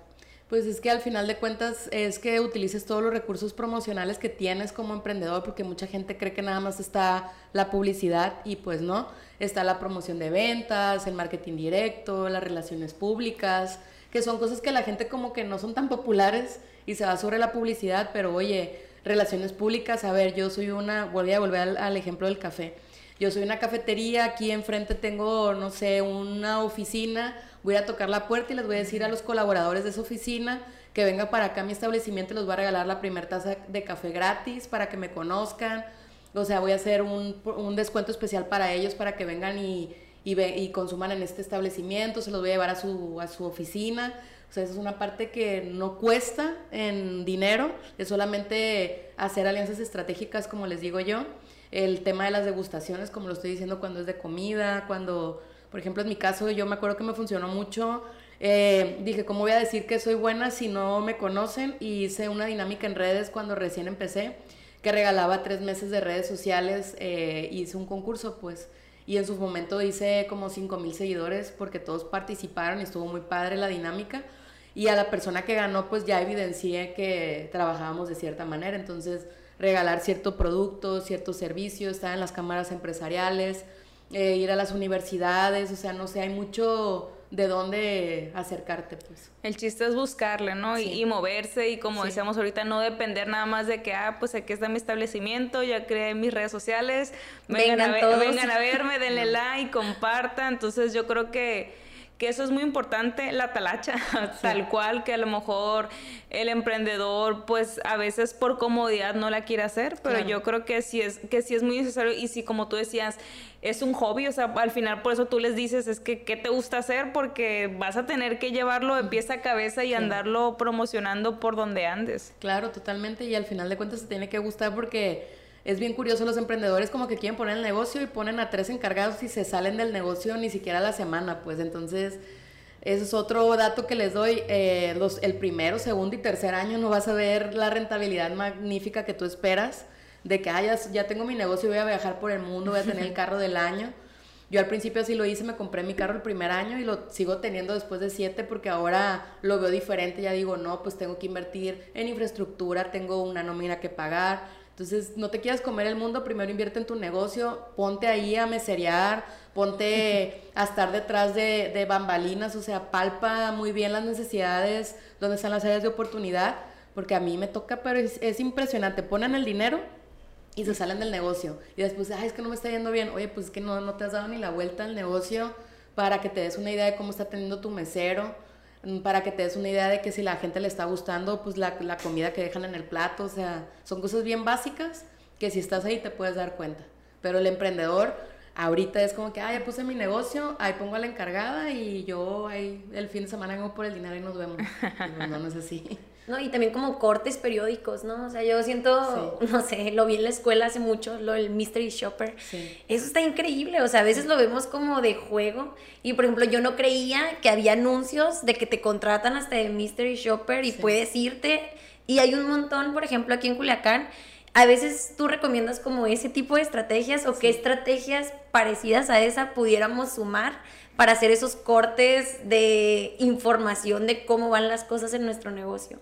Speaker 3: Pues es que al final de cuentas es que utilices todos los recursos promocionales que tienes como emprendedor, porque mucha gente cree que nada más está la publicidad y pues no, está la promoción de ventas, el marketing directo, las relaciones públicas, que son cosas que la gente como que no son tan populares y se va sobre la publicidad, pero oye, relaciones públicas, a ver, yo soy una, voy a volver al, ejemplo del café. Yo soy una cafetería, aquí enfrente tengo, no sé, una oficina voy a tocar la puerta y les voy a decir a los colaboradores de esa oficina que vengan para acá a mi establecimiento y les voy a regalar la primera taza de café gratis para que me conozcan. O sea, voy a hacer un, un descuento especial para ellos para que vengan y, y, ve, y, consuman en este establecimiento, se los voy a llevar a su, a su oficina. O sea, esa es una parte que no cuesta en dinero, es solamente hacer alianzas estratégicas, como les digo yo. El tema de las degustaciones, como lo estoy diciendo, cuando es de comida, cuando, por ejemplo, en mi caso, yo me acuerdo que me funcionó mucho eh, dije, ¿cómo voy a decir que soy buena si no me conocen? Y hice una dinámica en redes cuando recién empecé, que regalaba tres meses de redes sociales, eh, hice un concurso, pues, y en su momento hice como 5 mil seguidores porque todos participaron y estuvo muy padre la dinámica. Y a la persona que ganó, pues ya evidencié que trabajábamos de cierta manera, entonces regalar cierto producto, ciertos servicios, estar en las cámaras empresariales, eh, ir a las universidades, o sea, no sé, hay mucho de dónde acercarte, pues.
Speaker 1: El chiste es buscarle, ¿no? Y, moverse y como decíamos ahorita, no depender nada más de que, ah, pues aquí está mi establecimiento, ya creé mis redes sociales, vengan, a, vengan a verme, denle like, compartan. Entonces yo creo que que eso es muy importante, la talacha, tal cual, que a lo mejor el emprendedor, pues a veces por comodidad no la quiere hacer, pero yo creo que sí, es, que sí es muy necesario y si como tú decías, es un hobby, o sea, al final por eso tú les dices, es que, ¿qué te gusta hacer? Porque vas a tener que llevarlo de pieza a cabeza y andarlo promocionando por donde andes.
Speaker 3: Claro, totalmente, y al final de cuentas se tiene que gustar porque es bien curioso, los emprendedores como que quieren poner el negocio y ponen a tres encargados y se salen del negocio ni siquiera la semana, pues entonces eso es otro dato que les doy, eh, los, el primero, segundo y tercer año no vas a ver la rentabilidad magnífica que tú esperas de que ah, ya, tengo mi negocio, voy a viajar por el mundo, voy a tener el carro del año. Yo al principio así lo hice, me compré mi carro el primer año y lo sigo teniendo después de siete porque ahora lo veo diferente, ya digo, no, pues tengo que invertir en infraestructura, tengo una nómina que pagar, entonces, no te quieras comer el mundo, primero invierte en tu negocio, ponte ahí a meserear, ponte a estar detrás de, bambalinas, o sea, palpa muy bien las necesidades, donde están las áreas de oportunidad, porque a mí me toca, pero es, impresionante, ponen el dinero y se salen del negocio. Y después, ay, es que no me está yendo bien. Oye, pues es que no, no te has dado ni la vuelta al negocio para que te des una idea de cómo está teniendo tu mesero para que te des una idea de que si la gente le está gustando, pues la, la, comida que dejan en el plato, o sea, son cosas bien básicas que si estás ahí te puedes dar cuenta. Pero el emprendedor ahorita es como que, ah, ya puse mi negocio, ahí pongo a la encargada y yo ahí el fin de semana vengo por el dinero y nos vemos. no, no es así.
Speaker 2: No, y también como cortes periódicos, ¿no? O sea, yo siento, no sé, lo vi en la escuela hace mucho, lo del Mystery Shopper. Eso está increíble, o sea, a veces lo vemos como de juego. Y por ejemplo, yo no creía que había anuncios de que te contratan hasta de Mystery Shopper y puedes irte. Y hay un montón, por ejemplo, aquí en Culiacán. A veces tú recomiendas como ese tipo de estrategias o qué estrategias parecidas a esa pudiéramos sumar para hacer esos cortes de información de cómo van las cosas en nuestro negocio.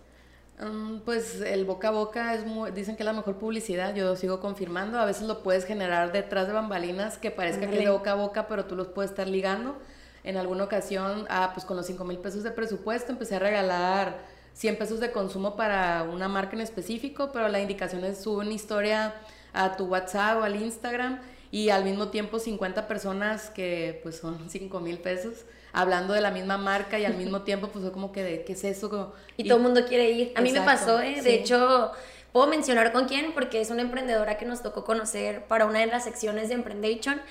Speaker 3: Mm, pues el boca a boca es dicen que es la mejor publicidad, yo sigo confirmando, a veces lo puedes generar detrás de bambalinas que parezca que es de boca a boca, pero tú los puedes estar ligando. En alguna ocasión, ah, pues con los 5 mil pesos de presupuesto empecé a regalar 100 pesos de consumo para una marca en específico, pero la indicación es subir una historia a tu WhatsApp o al Instagram y al mismo tiempo 50 personas que pues son 5 mil pesos hablando de la misma marca y al mismo tiempo pues fue como que de qué es eso.
Speaker 2: Y, todo el mundo quiere ir. A mí me pasó, ¿eh? de hecho, puedo mencionar con quién porque es una emprendedora que nos tocó conocer para una de las secciones de Emprendation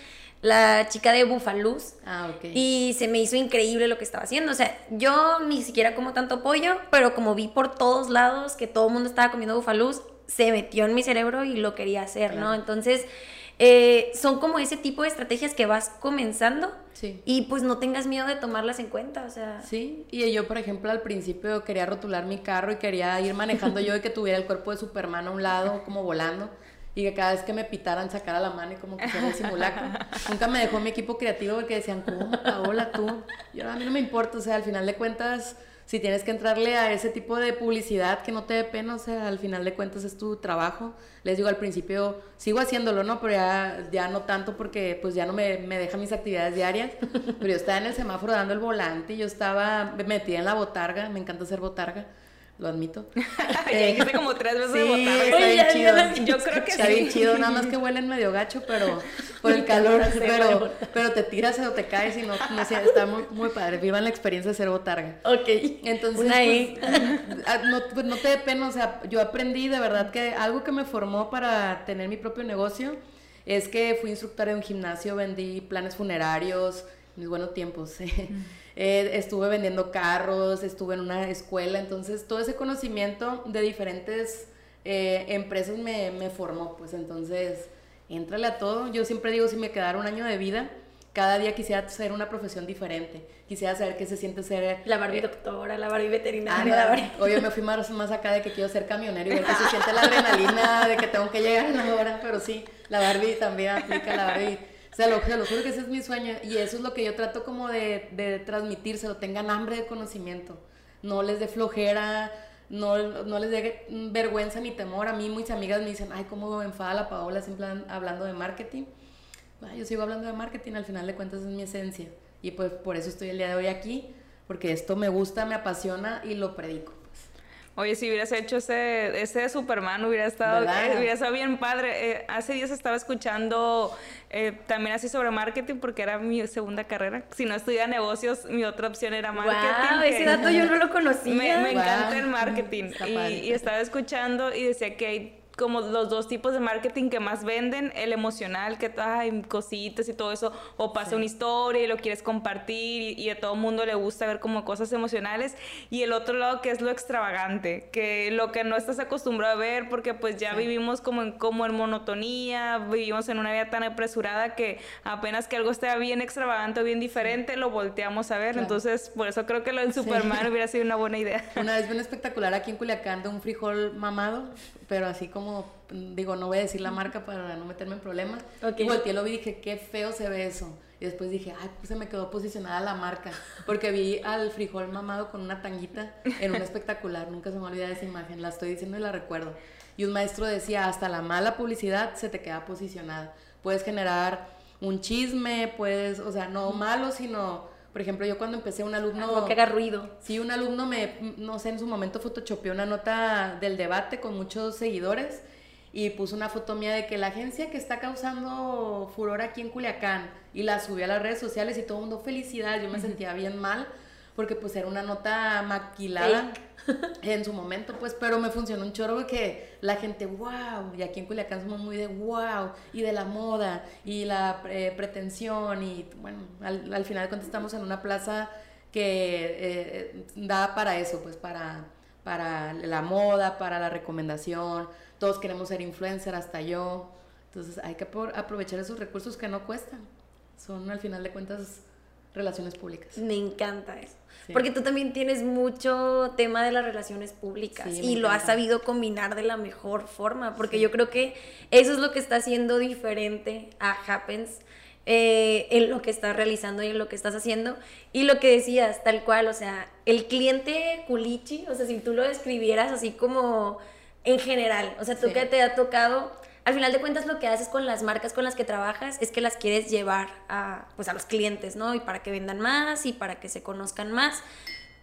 Speaker 2: la chica de Bufaluz.
Speaker 3: Ah, ok.
Speaker 2: Y se me hizo increíble lo que estaba haciendo. O sea, yo ni siquiera como tanto pollo, pero como vi por todos lados que todo el mundo estaba comiendo Bufaluz, se metió en mi cerebro y lo quería hacer, ¿no? Entonces, eh, son como ese tipo de estrategias que vas comenzando y pues no tengas miedo de tomarlas en cuenta, o sea.
Speaker 3: Sí, y yo por ejemplo al principio quería rotular mi carro y quería ir manejando yo y que tuviera el cuerpo de Superman a un lado como volando y que cada vez que me pitaran sacara la mano y como que fuera el simulacro. Nunca me dejó mi equipo creativo porque decían, ¿cómo, Paola, tú? Yo, a mí no me importa, o sea, al final de cuentas si tienes que entrarle a ese tipo de publicidad que no te dé pena, o sea, al final de cuentas es tu trabajo. Les digo, al principio sigo haciéndolo, ¿no? Pero ya, ya no tanto porque pues ya no me, me deja mis actividades diarias. Pero yo estaba en el semáforo dando el volante y yo estaba metida en la botarga, me encanta hacer botarga. Lo admito.
Speaker 1: ya dijiste como tres veces
Speaker 3: sí,
Speaker 1: botarga.
Speaker 3: está bien chido.
Speaker 1: Yo creo que
Speaker 3: está
Speaker 1: sí.
Speaker 3: bien chido, nada más que huelen medio gacho, pero por el calor, pero, pero te tiras o te caes y no, no sé, está muy, muy padre. Vivan la experiencia de ser botarga.
Speaker 2: Ok.
Speaker 3: Entonces,
Speaker 2: Una
Speaker 3: pues, ah, no, pues, no te dé pena, o sea, yo aprendí de verdad que algo que me formó para tener mi propio negocio es que fui instructora en un gimnasio, vendí planes funerarios, mis buenos tiempos. Eh, estuve vendiendo carros, estuve en una escuela, entonces todo ese conocimiento de diferentes eh, empresas me, me formó, pues entonces, entrale a todo. Yo siempre digo, si me quedara un año de vida, cada día quisiera ser una profesión diferente. Quisiera saber qué se siente ser...
Speaker 2: La Barbie
Speaker 3: eh,
Speaker 2: doctora, la Barbie veterinaria,
Speaker 3: Ah,
Speaker 2: la Barbie...
Speaker 3: Oye, me fui más, más acá de que quiero ser camionero y ver que se siente la adrenalina de que tengo que llegar a la hora, pero sí, la Barbie también aplica la Barbie. O sea, lo, se lo juro que ese es mi sueño y eso es lo que yo trato como de, de transmitírselo, tengan hambre de conocimiento, no les dé flojera, no, no les dé vergüenza ni temor. A mí mis amigas me dicen, ay, cómo enfada la Paola siempre hablando de marketing. Yo sigo hablando de marketing, al final de cuentas es mi esencia y pues por eso estoy el día de hoy aquí, porque esto me gusta, me apasiona y lo predico.
Speaker 1: Oye, si hubieras hecho ese, ese de Superman, hubiera estado, eh, hubiera estado bien padre. Eh, hace días estaba escuchando eh, también así sobre marketing porque era mi segunda carrera. Si no estudiaba negocios, mi otra opción era marketing.
Speaker 2: Wow, ese dato yo no lo conocía.
Speaker 1: Me, me
Speaker 3: Wow.
Speaker 1: encanta el marketing.
Speaker 3: Está
Speaker 1: Y, y estaba escuchando y decía que hay como los dos tipos de marketing que más venden, el emocional, que hay cositas y todo eso, o pasa una historia y lo quieres compartir y, y a todo mundo le gusta ver como cosas emocionales, y el otro lado que es lo extravagante, que lo que no estás acostumbrado a ver porque pues ya vivimos como en, como en monotonía, vivimos en una vida tan apresurada que apenas que algo esté bien extravagante o bien diferente, lo volteamos a ver,
Speaker 3: Claro.
Speaker 1: entonces por eso creo que lo del Superman hubiera sido una buena idea.
Speaker 3: Una vez vi un espectacular aquí en Culiacán de un frijol mamado, pero así como, mm, digo, no voy a decir la marca para no meterme en problemas.
Speaker 2: Ok.
Speaker 3: Y volteé, lo vi y dije, qué feo se ve eso. Y después dije, ay, pues se me quedó posicionada la marca. Porque vi al frijol mamado con una tanguita en un espectacular. Nunca se me olvida esa imagen. La estoy diciendo y la recuerdo. Y un maestro decía, hasta la mala publicidad se te queda posicionada. Puedes generar un chisme, puedes, o sea, no malo, sino, por ejemplo, yo cuando empecé un alumno...
Speaker 2: Algo que haga ruido.
Speaker 3: Sí, un alumno me, no sé, en su momento photoshopeó una nota del debate con muchos seguidores y puso una foto mía de que la agencia que está causando furor aquí en Culiacán y la subió a las redes sociales y todo el mundo felicidad, yo me sentía bien mal porque pues era una nota maquilada en su momento pues, pero me funcionó un chorro que la gente, wow, y aquí en Culiacán somos muy de wow, y de la moda, y la eh, pretensión, y bueno, al, al final de cuentas estamos en una plaza que eh, da para eso, pues para, para la moda, para la recomendación, todos queremos ser influencer, hasta yo, entonces hay que apro- aprovechar esos recursos que no cuestan, son al final de cuentas relaciones públicas.
Speaker 2: Me encanta eso.
Speaker 3: Sí.
Speaker 2: Porque tú también tienes mucho tema de las relaciones públicas
Speaker 3: Sí,
Speaker 2: y lo has sabido combinar de la mejor forma, porque
Speaker 3: Sí.
Speaker 2: yo creo que eso es lo que está haciendo diferente a Happens eh, en lo que estás realizando y en lo que estás haciendo. Y lo que decías, tal cual, o sea, el cliente culichi, o sea, si tú lo describieras así como en general, o sea, tú que te ha tocado al final de cuentas lo que haces con las marcas con las que trabajas es que las quieres llevar a, pues, a los clientes, ¿no? Y para que vendan más y para que se conozcan más.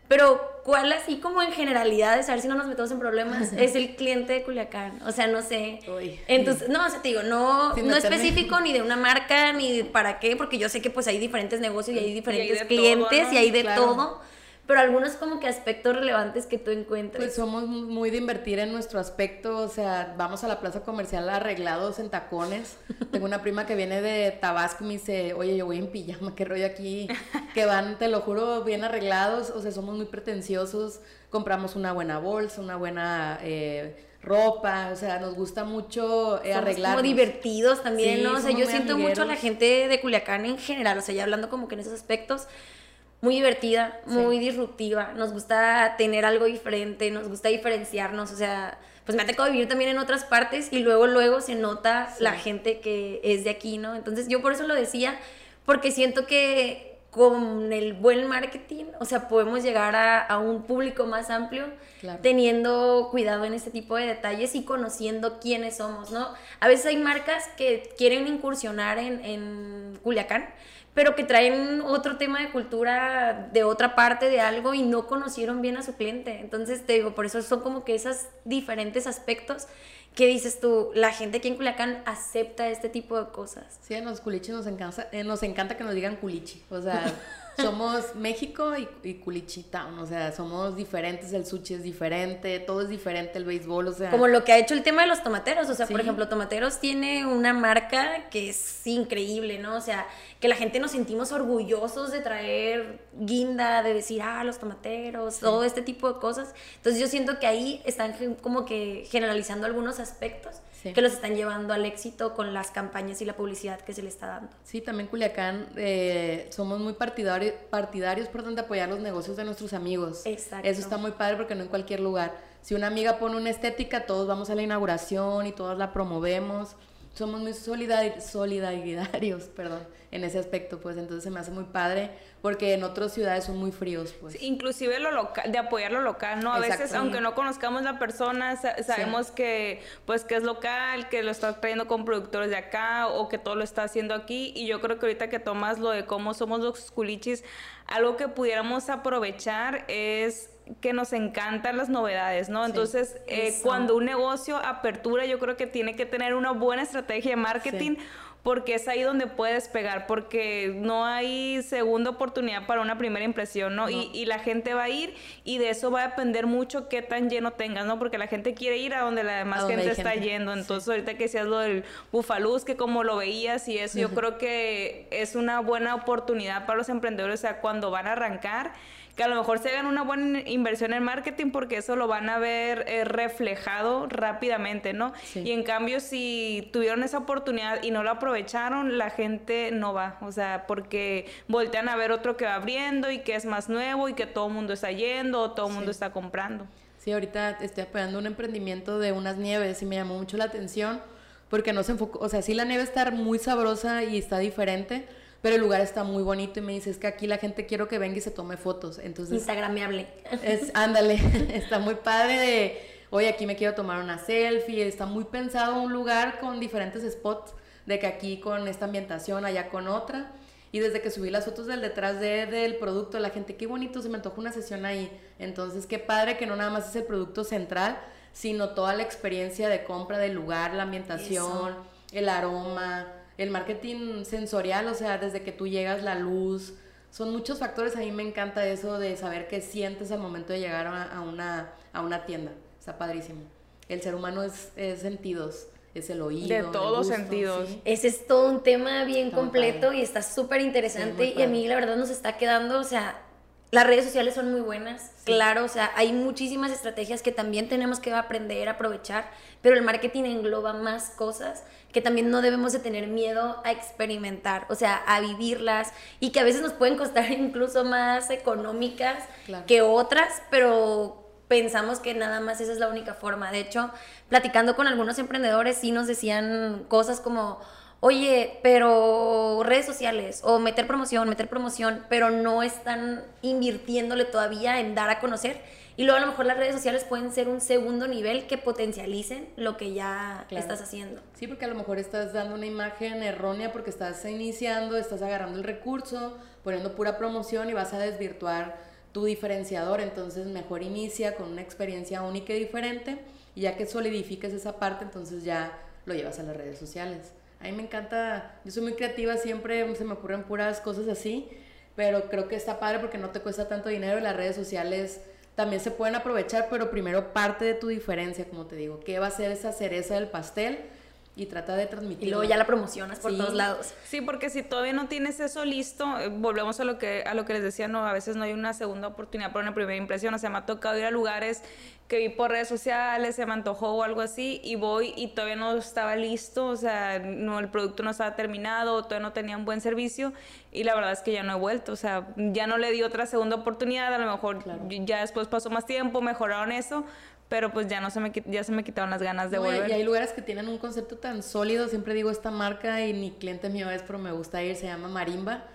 Speaker 2: Pero, ¿cuál así como en generalidades, a ver si no nos metemos en problemas, es el cliente de Culiacán? O sea, no sé.
Speaker 3: Uy.
Speaker 2: Entonces, no, o sea, te digo, no,
Speaker 3: Sin
Speaker 2: no
Speaker 3: meterme.
Speaker 2: específico ni de una marca, ni de para qué, porque yo sé que pues hay diferentes negocios y hay diferentes clientes
Speaker 1: ¿no?
Speaker 2: y hay de
Speaker 3: Claro.
Speaker 2: todo. Pero algunos como que aspectos relevantes que tú encuentres.
Speaker 3: Pues somos muy de invertir en nuestro aspecto, o sea, vamos a la plaza comercial arreglados en tacones. Tengo una prima que viene de Tabasco y me dice, oye, yo voy en pijama, qué rollo aquí, que van, te lo juro, bien arreglados, o sea, somos muy pretenciosos, compramos una buena bolsa, una buena eh, ropa, o sea, nos gusta mucho eh,
Speaker 2: Somos
Speaker 3: arreglarnos.
Speaker 2: como divertidos también,
Speaker 3: Sí,
Speaker 2: ¿no? O sea, yo siento mucho a la gente de Culiacán en general, o sea, ya hablando como que en esos aspectos, muy divertida, muy disruptiva, nos gusta tener algo diferente, nos gusta diferenciarnos, o sea, pues me ha tocado vivir también en otras partes y luego, luego se nota
Speaker 3: Sí.
Speaker 2: la gente que es de aquí, ¿no? Entonces yo por eso lo decía, porque siento que con el buen marketing, o sea, podemos llegar a, a un público más amplio
Speaker 3: Claro.
Speaker 2: teniendo cuidado en este tipo de detalles y conociendo quiénes somos, ¿no? A veces hay marcas que quieren incursionar en, en Culiacán, pero que traen otro tema de cultura de otra parte de algo y no conocieron bien a su cliente. Entonces, te digo, por eso son como que esos diferentes aspectos que dices tú, la gente aquí en Culiacán acepta este tipo de cosas.
Speaker 3: Sí, a los culichis nos encanta, eh, nos encanta que nos digan culichi. O sea, somos México y, y Culichi Town, o sea, somos diferentes, el sushi es diferente, todo es diferente, el béisbol, o sea...
Speaker 2: Como lo que ha hecho el tema de los tomateros, o sea, por ejemplo, Tomateros tiene una marca que es increíble, ¿no? O sea, que la gente nos sentimos orgullosos de traer guinda, de decir, ah, los tomateros, todo este tipo de cosas. Entonces yo siento que ahí están como que generalizando algunos aspectos que los están llevando al éxito con las campañas y la publicidad que se le está dando.
Speaker 3: Sí, también Culiacán eh, somos muy partidarios, partidarios perdón, de apoyar los negocios de nuestros amigos.
Speaker 2: Exacto.
Speaker 3: Eso está muy padre porque no en cualquier lugar. Si una amiga pone una estética, todos vamos a la inauguración y todos la promovemos somos muy solidarios, perdón, en ese aspecto, pues entonces se me hace muy padre porque en otras ciudades son muy fríos, pues.
Speaker 1: inclusive lo local, de apoyar lo local, ¿no? A veces, aunque no conozcamos la persona, sabemos que, pues, que es local, que lo está trayendo con productores de acá o que todo lo está haciendo aquí y yo creo que ahorita que tomas lo de cómo somos los culichis, algo que pudiéramos aprovechar es que nos encantan las novedades, ¿no? Entonces, eh, cuando un negocio apertura, yo creo que tiene que tener una buena estrategia de marketing. Porque es ahí donde puedes pegar, porque no hay segunda oportunidad para una primera impresión, ¿no? Y, la gente va a ir y de eso va a depender mucho qué tan lleno tengas, ¿no? Porque la gente quiere ir a donde la demás gente está yendo. Entonces, ahorita que decías lo del bufaluz, que como lo veías y eso, yo creo que es una buena oportunidad para los emprendedores, o sea, cuando van a arrancar que a lo mejor se hagan una buena inversión en marketing porque eso lo van a ver eh, reflejado rápidamente, ¿no? Y en cambio, si tuvieron esa oportunidad y no la aprovecharon, la gente no va, o sea, porque voltean a ver otro que va abriendo y que es más nuevo y que todo el mundo está yendo o todo el mundo está comprando.
Speaker 3: Sí, ahorita estoy apoyando un emprendimiento de unas nieves y me llamó mucho la atención porque no se enfocó, o sea, sí la nieve está muy sabrosa y está diferente, pero el lugar está muy bonito y me dice, es que aquí la gente quiero que venga y se tome fotos. Entonces...
Speaker 2: Instagrameable.
Speaker 3: Es, ándale, está muy padre de, oye, aquí me quiero tomar una selfie, está muy pensado un lugar con diferentes spots, de que aquí con esta ambientación, allá con otra. Y desde que subí las fotos del detrás de, del producto, la gente, qué bonito, se me antojó una sesión ahí. Entonces, qué padre que no nada más es el producto central, sino toda la experiencia de compra del lugar, la ambientación, el aroma, el marketing sensorial, o sea, desde que tú llegas, la luz, son muchos factores. A mí me encanta eso de saber qué sientes al momento de llegar a, una, a una tienda. Está padrísimo. El ser humano es, sentidos, es el oído.
Speaker 1: De todos sentidos.
Speaker 2: Ese es todo un tema bien completo y está súper interesante. y a mí la verdad nos está quedando, o sea, las redes sociales son muy buenas, claro, o sea, hay muchísimas estrategias que también tenemos que aprender a aprovechar, pero el marketing engloba más cosas que también no debemos de tener miedo a experimentar, o sea, a vivirlas y que a veces nos pueden costar incluso más económicas que otras, pero pensamos que nada más esa es la única forma. De hecho, platicando con algunos emprendedores sí nos decían cosas como oye, pero redes sociales o meter promoción, meter promoción, pero no están invirtiéndole todavía en dar a conocer. Y luego a lo mejor las redes sociales pueden ser un segundo nivel que potencialicen lo que ya estás haciendo.
Speaker 3: Sí, porque a lo mejor estás dando una imagen errónea porque estás iniciando, estás agarrando el recurso, poniendo pura promoción y vas a desvirtuar tu diferenciador. Entonces mejor inicia con una experiencia única y diferente y ya que solidifiques esa parte, entonces ya lo llevas a las redes sociales. A mí me encanta, yo soy muy creativa, siempre se me ocurren puras cosas así, pero creo que está padre porque no te cuesta tanto dinero y las redes sociales también se pueden aprovechar, pero primero parte de tu diferencia, como te digo, ¿qué va a ser esa cereza del pastel? Y trata de transmitir.
Speaker 2: Y luego ya la promocionas por todos lados.
Speaker 1: Sí, porque si todavía no tienes eso listo, eh, volvemos a lo que a lo que les decía, no, a veces no hay una segunda oportunidad para una primera impresión, o sea, me ha tocado ir a lugares que vi por redes sociales, se me antojó o algo así, y voy y todavía no estaba listo, o sea, no, el producto no estaba terminado, todavía no tenía un buen servicio, y la verdad es que ya no he vuelto, o sea, ya no le di otra segunda oportunidad, a lo mejor ya después pasó más tiempo, mejoraron eso, pero pues ya no se me ya se me quitaron las ganas de volver.
Speaker 3: Y hay lugares que tienen un concepto tan sólido, siempre digo esta marca y mi cliente mío es, pero me gusta ir, se llama Marimba,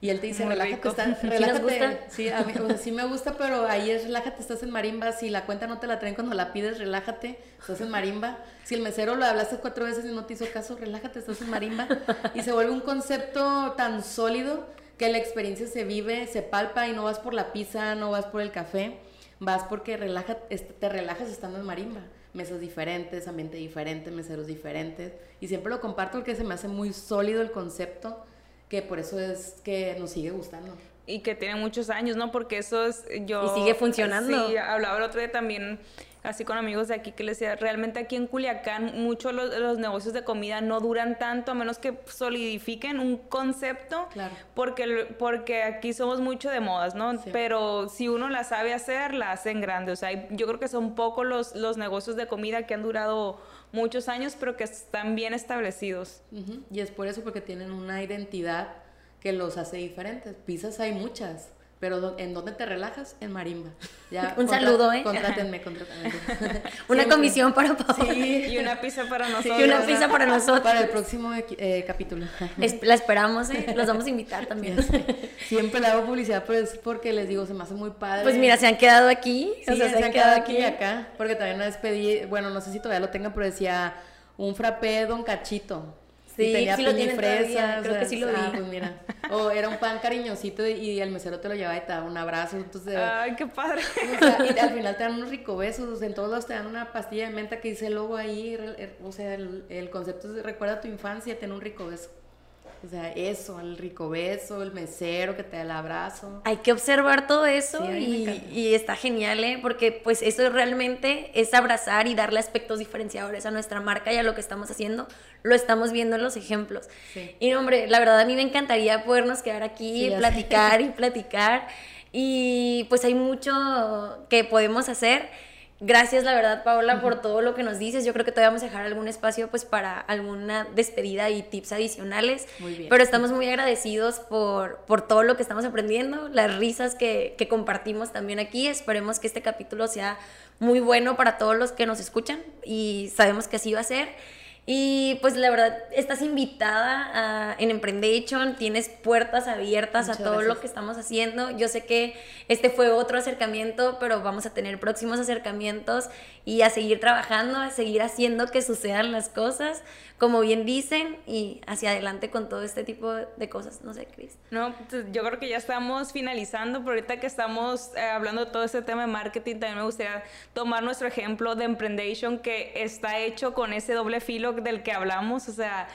Speaker 3: Y él te dice,
Speaker 1: Muy
Speaker 3: relájate, está-
Speaker 2: ¿Sí nos
Speaker 3: relájate.
Speaker 2: gusta?
Speaker 3: Sí, a mí, o sea, sí me gusta, pero ahí es relájate, estás en marimba. Si la cuenta no te la traen cuando la pides, relájate, estás en marimba. Si el mesero lo hablaste cuatro veces y no te hizo caso, relájate, estás en marimba. Y se vuelve un concepto tan sólido que la experiencia se vive, se palpa y no vas por la pizza, no vas por el café, vas porque relaja, te relajas estando en marimba. Mesas diferentes, ambiente diferente, meseros diferentes. Y siempre lo comparto porque se me hace muy sólido el concepto, que por eso es que nos sigue gustando.
Speaker 1: y que tiene muchos años, ¿no? Porque eso es yo...
Speaker 2: Y sigue funcionando.
Speaker 1: Sí, hablaba el otro día también así con amigos de aquí que les decía, realmente aquí en Culiacán muchos los, los negocios de comida no duran tanto a menos que solidifiquen un concepto,
Speaker 3: Claro.
Speaker 1: porque, porque aquí somos mucho de modas, ¿no?
Speaker 3: Sí.
Speaker 1: Pero si uno la sabe hacer, la hacen grande. O sea, yo creo que son pocos los, los negocios de comida que han durado muchos años, pero que están bien establecidos.
Speaker 3: Y es por eso porque tienen una identidad que los hace diferentes. Pizzas hay muchas, pero do- ¿en dónde te relajas? En marimba. Ya,
Speaker 2: Un saludo, ¿eh?
Speaker 3: Contrátenme, contrátenme.
Speaker 2: Una comisión para Paola.
Speaker 3: Sí.
Speaker 1: Y una pizza para nosotros.
Speaker 2: Y una pizza para nosotros.
Speaker 3: Para el próximo eh, capítulo.
Speaker 2: Es- la esperamos, ¿eh? Los vamos a invitar también.
Speaker 3: Siempre le hago publicidad, pero es porque les digo, se me hace muy padre.
Speaker 2: Pues mira, se han quedado aquí.
Speaker 3: Sí,
Speaker 2: o sea,
Speaker 3: se han quedado aquí y acá, porque también una vez pedí, bueno, no sé si todavía lo tengan, pero decía un frappé Don Cachito.
Speaker 2: Sí,
Speaker 3: tenía
Speaker 2: sí lo tienen todavía, creo que sí lo
Speaker 3: ah,
Speaker 2: vi.
Speaker 3: pues mira. O era un pan cariñosito y, el mesero te lo llevaba y te daba un abrazo, entonces...
Speaker 1: Ay, qué padre.
Speaker 3: o sea, y al final te dan unos rico besos, o sea, en todos lados te dan una pastilla de menta que dice el logo ahí, o sea, el, el concepto es recuerda tu infancia, ten un rico beso. O sea, eso, el rico beso, el mesero que te da el abrazo.
Speaker 2: Hay que observar todo eso
Speaker 3: Sí,
Speaker 2: y, y está genial, ¿eh? Porque pues eso realmente es abrazar y darle aspectos diferenciadores a nuestra marca y a lo que estamos haciendo. Lo estamos viendo en los ejemplos.
Speaker 3: Sí.
Speaker 2: Y no, hombre, la verdad a mí me encantaría podernos quedar aquí,
Speaker 3: Sí, sé.
Speaker 2: platicar y platicar. Y pues hay mucho que podemos hacer. Gracias, la verdad, Paola, por todo lo que nos dices. Yo creo que todavía vamos a dejar algún espacio pues para alguna despedida y tips adicionales.
Speaker 3: Muy bien.
Speaker 2: Pero estamos muy agradecidos por, por todo lo que estamos aprendiendo, las risas que, que compartimos también aquí. Esperemos que este capítulo sea muy bueno para todos los que nos escuchan y sabemos que así va a ser. Y pues la verdad, estás invitada a- en Emprendation, tienes puertas abiertas
Speaker 3: Muchas
Speaker 2: a todo lo que estamos haciendo. Yo sé que este fue otro acercamiento, pero vamos a tener próximos acercamientos y a seguir trabajando, a seguir haciendo que sucedan las cosas, como bien dicen, y hacia adelante con todo este tipo de cosas. No sé, Cris.
Speaker 1: No, pues, yo creo que ya estamos finalizando, pero ahorita que estamos eh, hablando de todo este tema de marketing, también me gustaría tomar nuestro ejemplo de Emprendation, que está hecho con ese doble filo del que hablamos, o sea,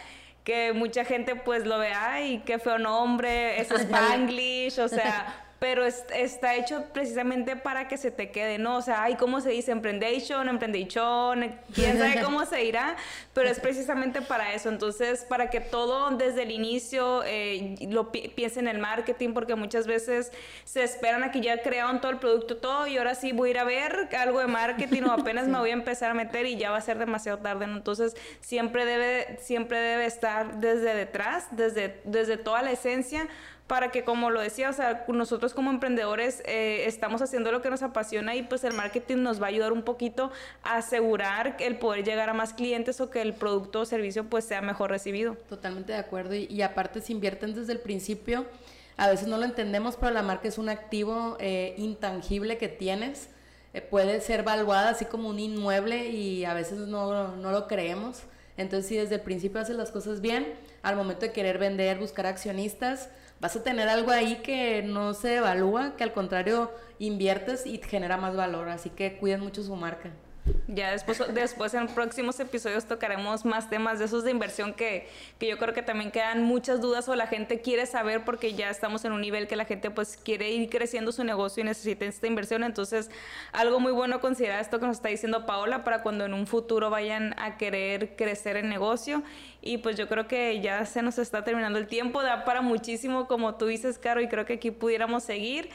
Speaker 1: que mucha gente pues lo ve, ay, qué feo nombre, es Spanglish, o sea... Pero es- está hecho precisamente para que se te quede, ¿no? O sea, ay, ¿cómo se dice? Emprendation, emprendation, quién sabe cómo se irá, pero es precisamente para eso. Entonces, para que todo desde el inicio eh, lo pi- piensen en el marketing, porque muchas veces se esperan a que ya crearon todo el producto, todo, y ahora sí voy a ir a ver algo de marketing o apenas me voy a empezar a meter y ya va a ser demasiado tarde, ¿no? Entonces, siempre debe, siempre debe estar desde detrás, desde, desde toda la esencia, para que como lo decía, o sea, nosotros como emprendedores eh, estamos haciendo lo que nos apasiona y pues el marketing nos va a ayudar un poquito a asegurar el poder llegar a más clientes o que el producto o servicio pues sea mejor recibido.
Speaker 3: Totalmente de acuerdo. Y, y aparte, si invierten desde el principio, a veces no lo entendemos, pero la marca es un activo eh, intangible que tienes. Eh, puede ser valuada así como un inmueble y a veces no, no lo creemos. Entonces, si desde el principio haces las cosas bien, al momento de querer vender, buscar accionistas, vas a tener algo ahí que no se evalúa, que al contrario inviertes y genera más valor. Así que cuiden mucho su marca.
Speaker 1: Ya después, después en próximos episodios tocaremos más temas de esos de inversión que, que yo creo que también quedan muchas dudas o la gente quiere saber porque ya estamos en un nivel que la gente pues quiere ir creciendo su negocio y necesita esta inversión. Entonces, algo muy bueno considerar esto que nos está diciendo Paola para cuando en un futuro vayan a querer crecer el negocio. Y pues yo creo que ya se nos está terminando el tiempo, da para muchísimo como tú dices, Caro, y creo que aquí pudiéramos seguir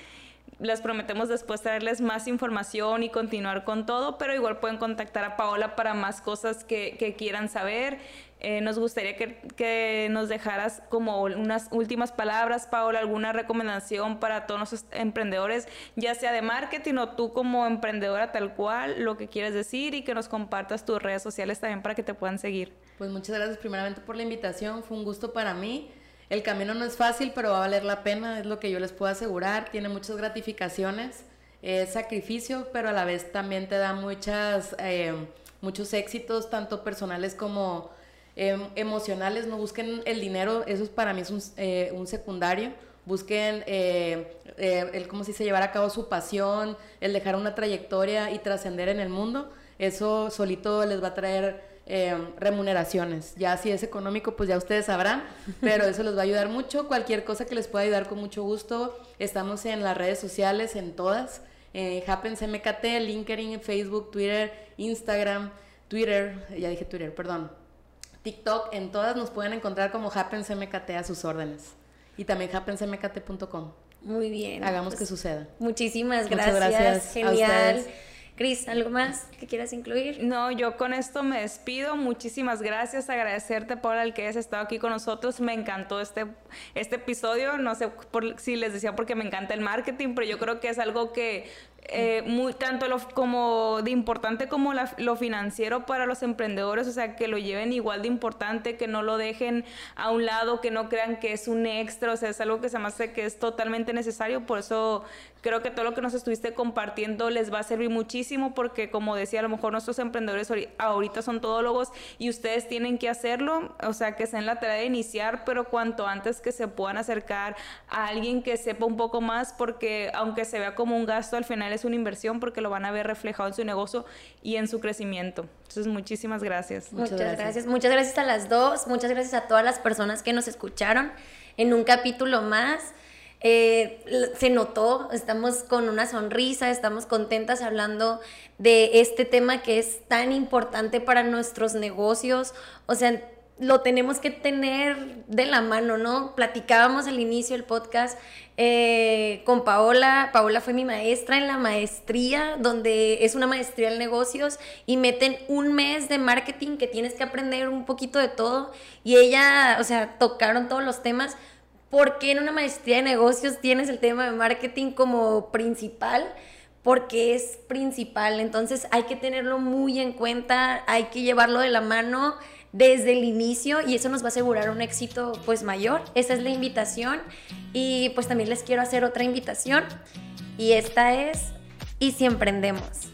Speaker 1: les prometemos después traerles más información y continuar con todo, pero igual pueden contactar a Paola para más cosas que, quieran saber. Eh, nos gustaría que, nos dejaras como unas últimas palabras, Paola, alguna recomendación para todos nuestros emprendedores, ya sea de marketing o tú como emprendedora tal cual, lo que quieres decir y que nos compartas tus redes sociales también para que te puedan seguir.
Speaker 3: Pues muchas gracias primeramente por la invitación, fue un gusto para mí. El camino no es fácil, pero va a valer la pena, es lo que yo les puedo asegurar. Tiene muchas gratificaciones, es sacrificio, pero a la vez también te da muchas, eh, muchos éxitos, tanto personales como em, emocionales. No busquen el dinero, eso es para mí es un, eh, un secundario. Busquen eh, el cómo se dice llevar a cabo su pasión, el dejar una trayectoria y trascender en el mundo. Eso solito les va a traer eh, remuneraciones. Ya si es económico, pues ya ustedes sabrán, pero eso les va a ayudar mucho. Cualquier cosa que les pueda ayudar con mucho gusto. Estamos en las redes sociales, en todas. Eh, Happens MKT, LinkedIn, Facebook, Twitter, Instagram, Twitter, ya dije Twitter, perdón. TikTok, en todas nos pueden encontrar como Happens MKT a sus órdenes. Y también happensmkt.com.
Speaker 2: Muy bien.
Speaker 3: Hagamos que
Speaker 2: pues,
Speaker 3: suceda.
Speaker 2: Muchísimas gracias. Muchas gracias. Genial. ¿Algo más que quieras incluir?
Speaker 1: No, yo con esto me despido. Muchísimas gracias. Agradecerte, por el que hayas estado aquí con nosotros. Me encantó este, este episodio. No sé por, si les decía porque me encanta el marketing, pero yo creo que es algo que eh, muy tanto lo, como de importante como lo financiero para los emprendedores, o sea, que lo lleven igual de importante, que no lo dejen a un lado, que no crean que es un extra, o sea, es algo que se me hace que es totalmente necesario, por eso creo que todo lo que nos estuviste compartiendo les va a servir muchísimo, porque como decía, a lo mejor nuestros emprendedores ahorita son todólogos y ustedes tienen que hacerlo, o sea, que sea en la tarea de iniciar, pero cuanto antes que se puedan acercar a alguien que sepa un poco más, porque aunque se vea como un gasto, al final es una inversión porque lo van a ver reflejado en su negocio y en su crecimiento. Entonces, muchísimas gracias.
Speaker 2: Muchas, gracias. Muchas gracias a las dos. Muchas gracias a todas las personas que nos escucharon en un capítulo más. Eh, se notó, estamos con una sonrisa, estamos contentas hablando de este tema que es tan importante para nuestros negocios. O sea, lo tenemos que tener de la mano, ¿no? Platicábamos al inicio del podcast eh, con Paola. Paola fue mi maestra en la maestría, donde es una maestría en negocios y meten un mes de marketing que tienes que aprender un poquito de todo. Y ella, o sea, tocaron todos los temas. ¿Por qué en una maestría de negocios tienes el tema de marketing como principal? porque es principal, entonces hay que tenerlo muy en cuenta, hay que llevarlo de la mano desde el inicio y eso nos va a asegurar un éxito pues mayor. Esa es la invitación y pues también les quiero hacer otra invitación y esta es y si emprendemos.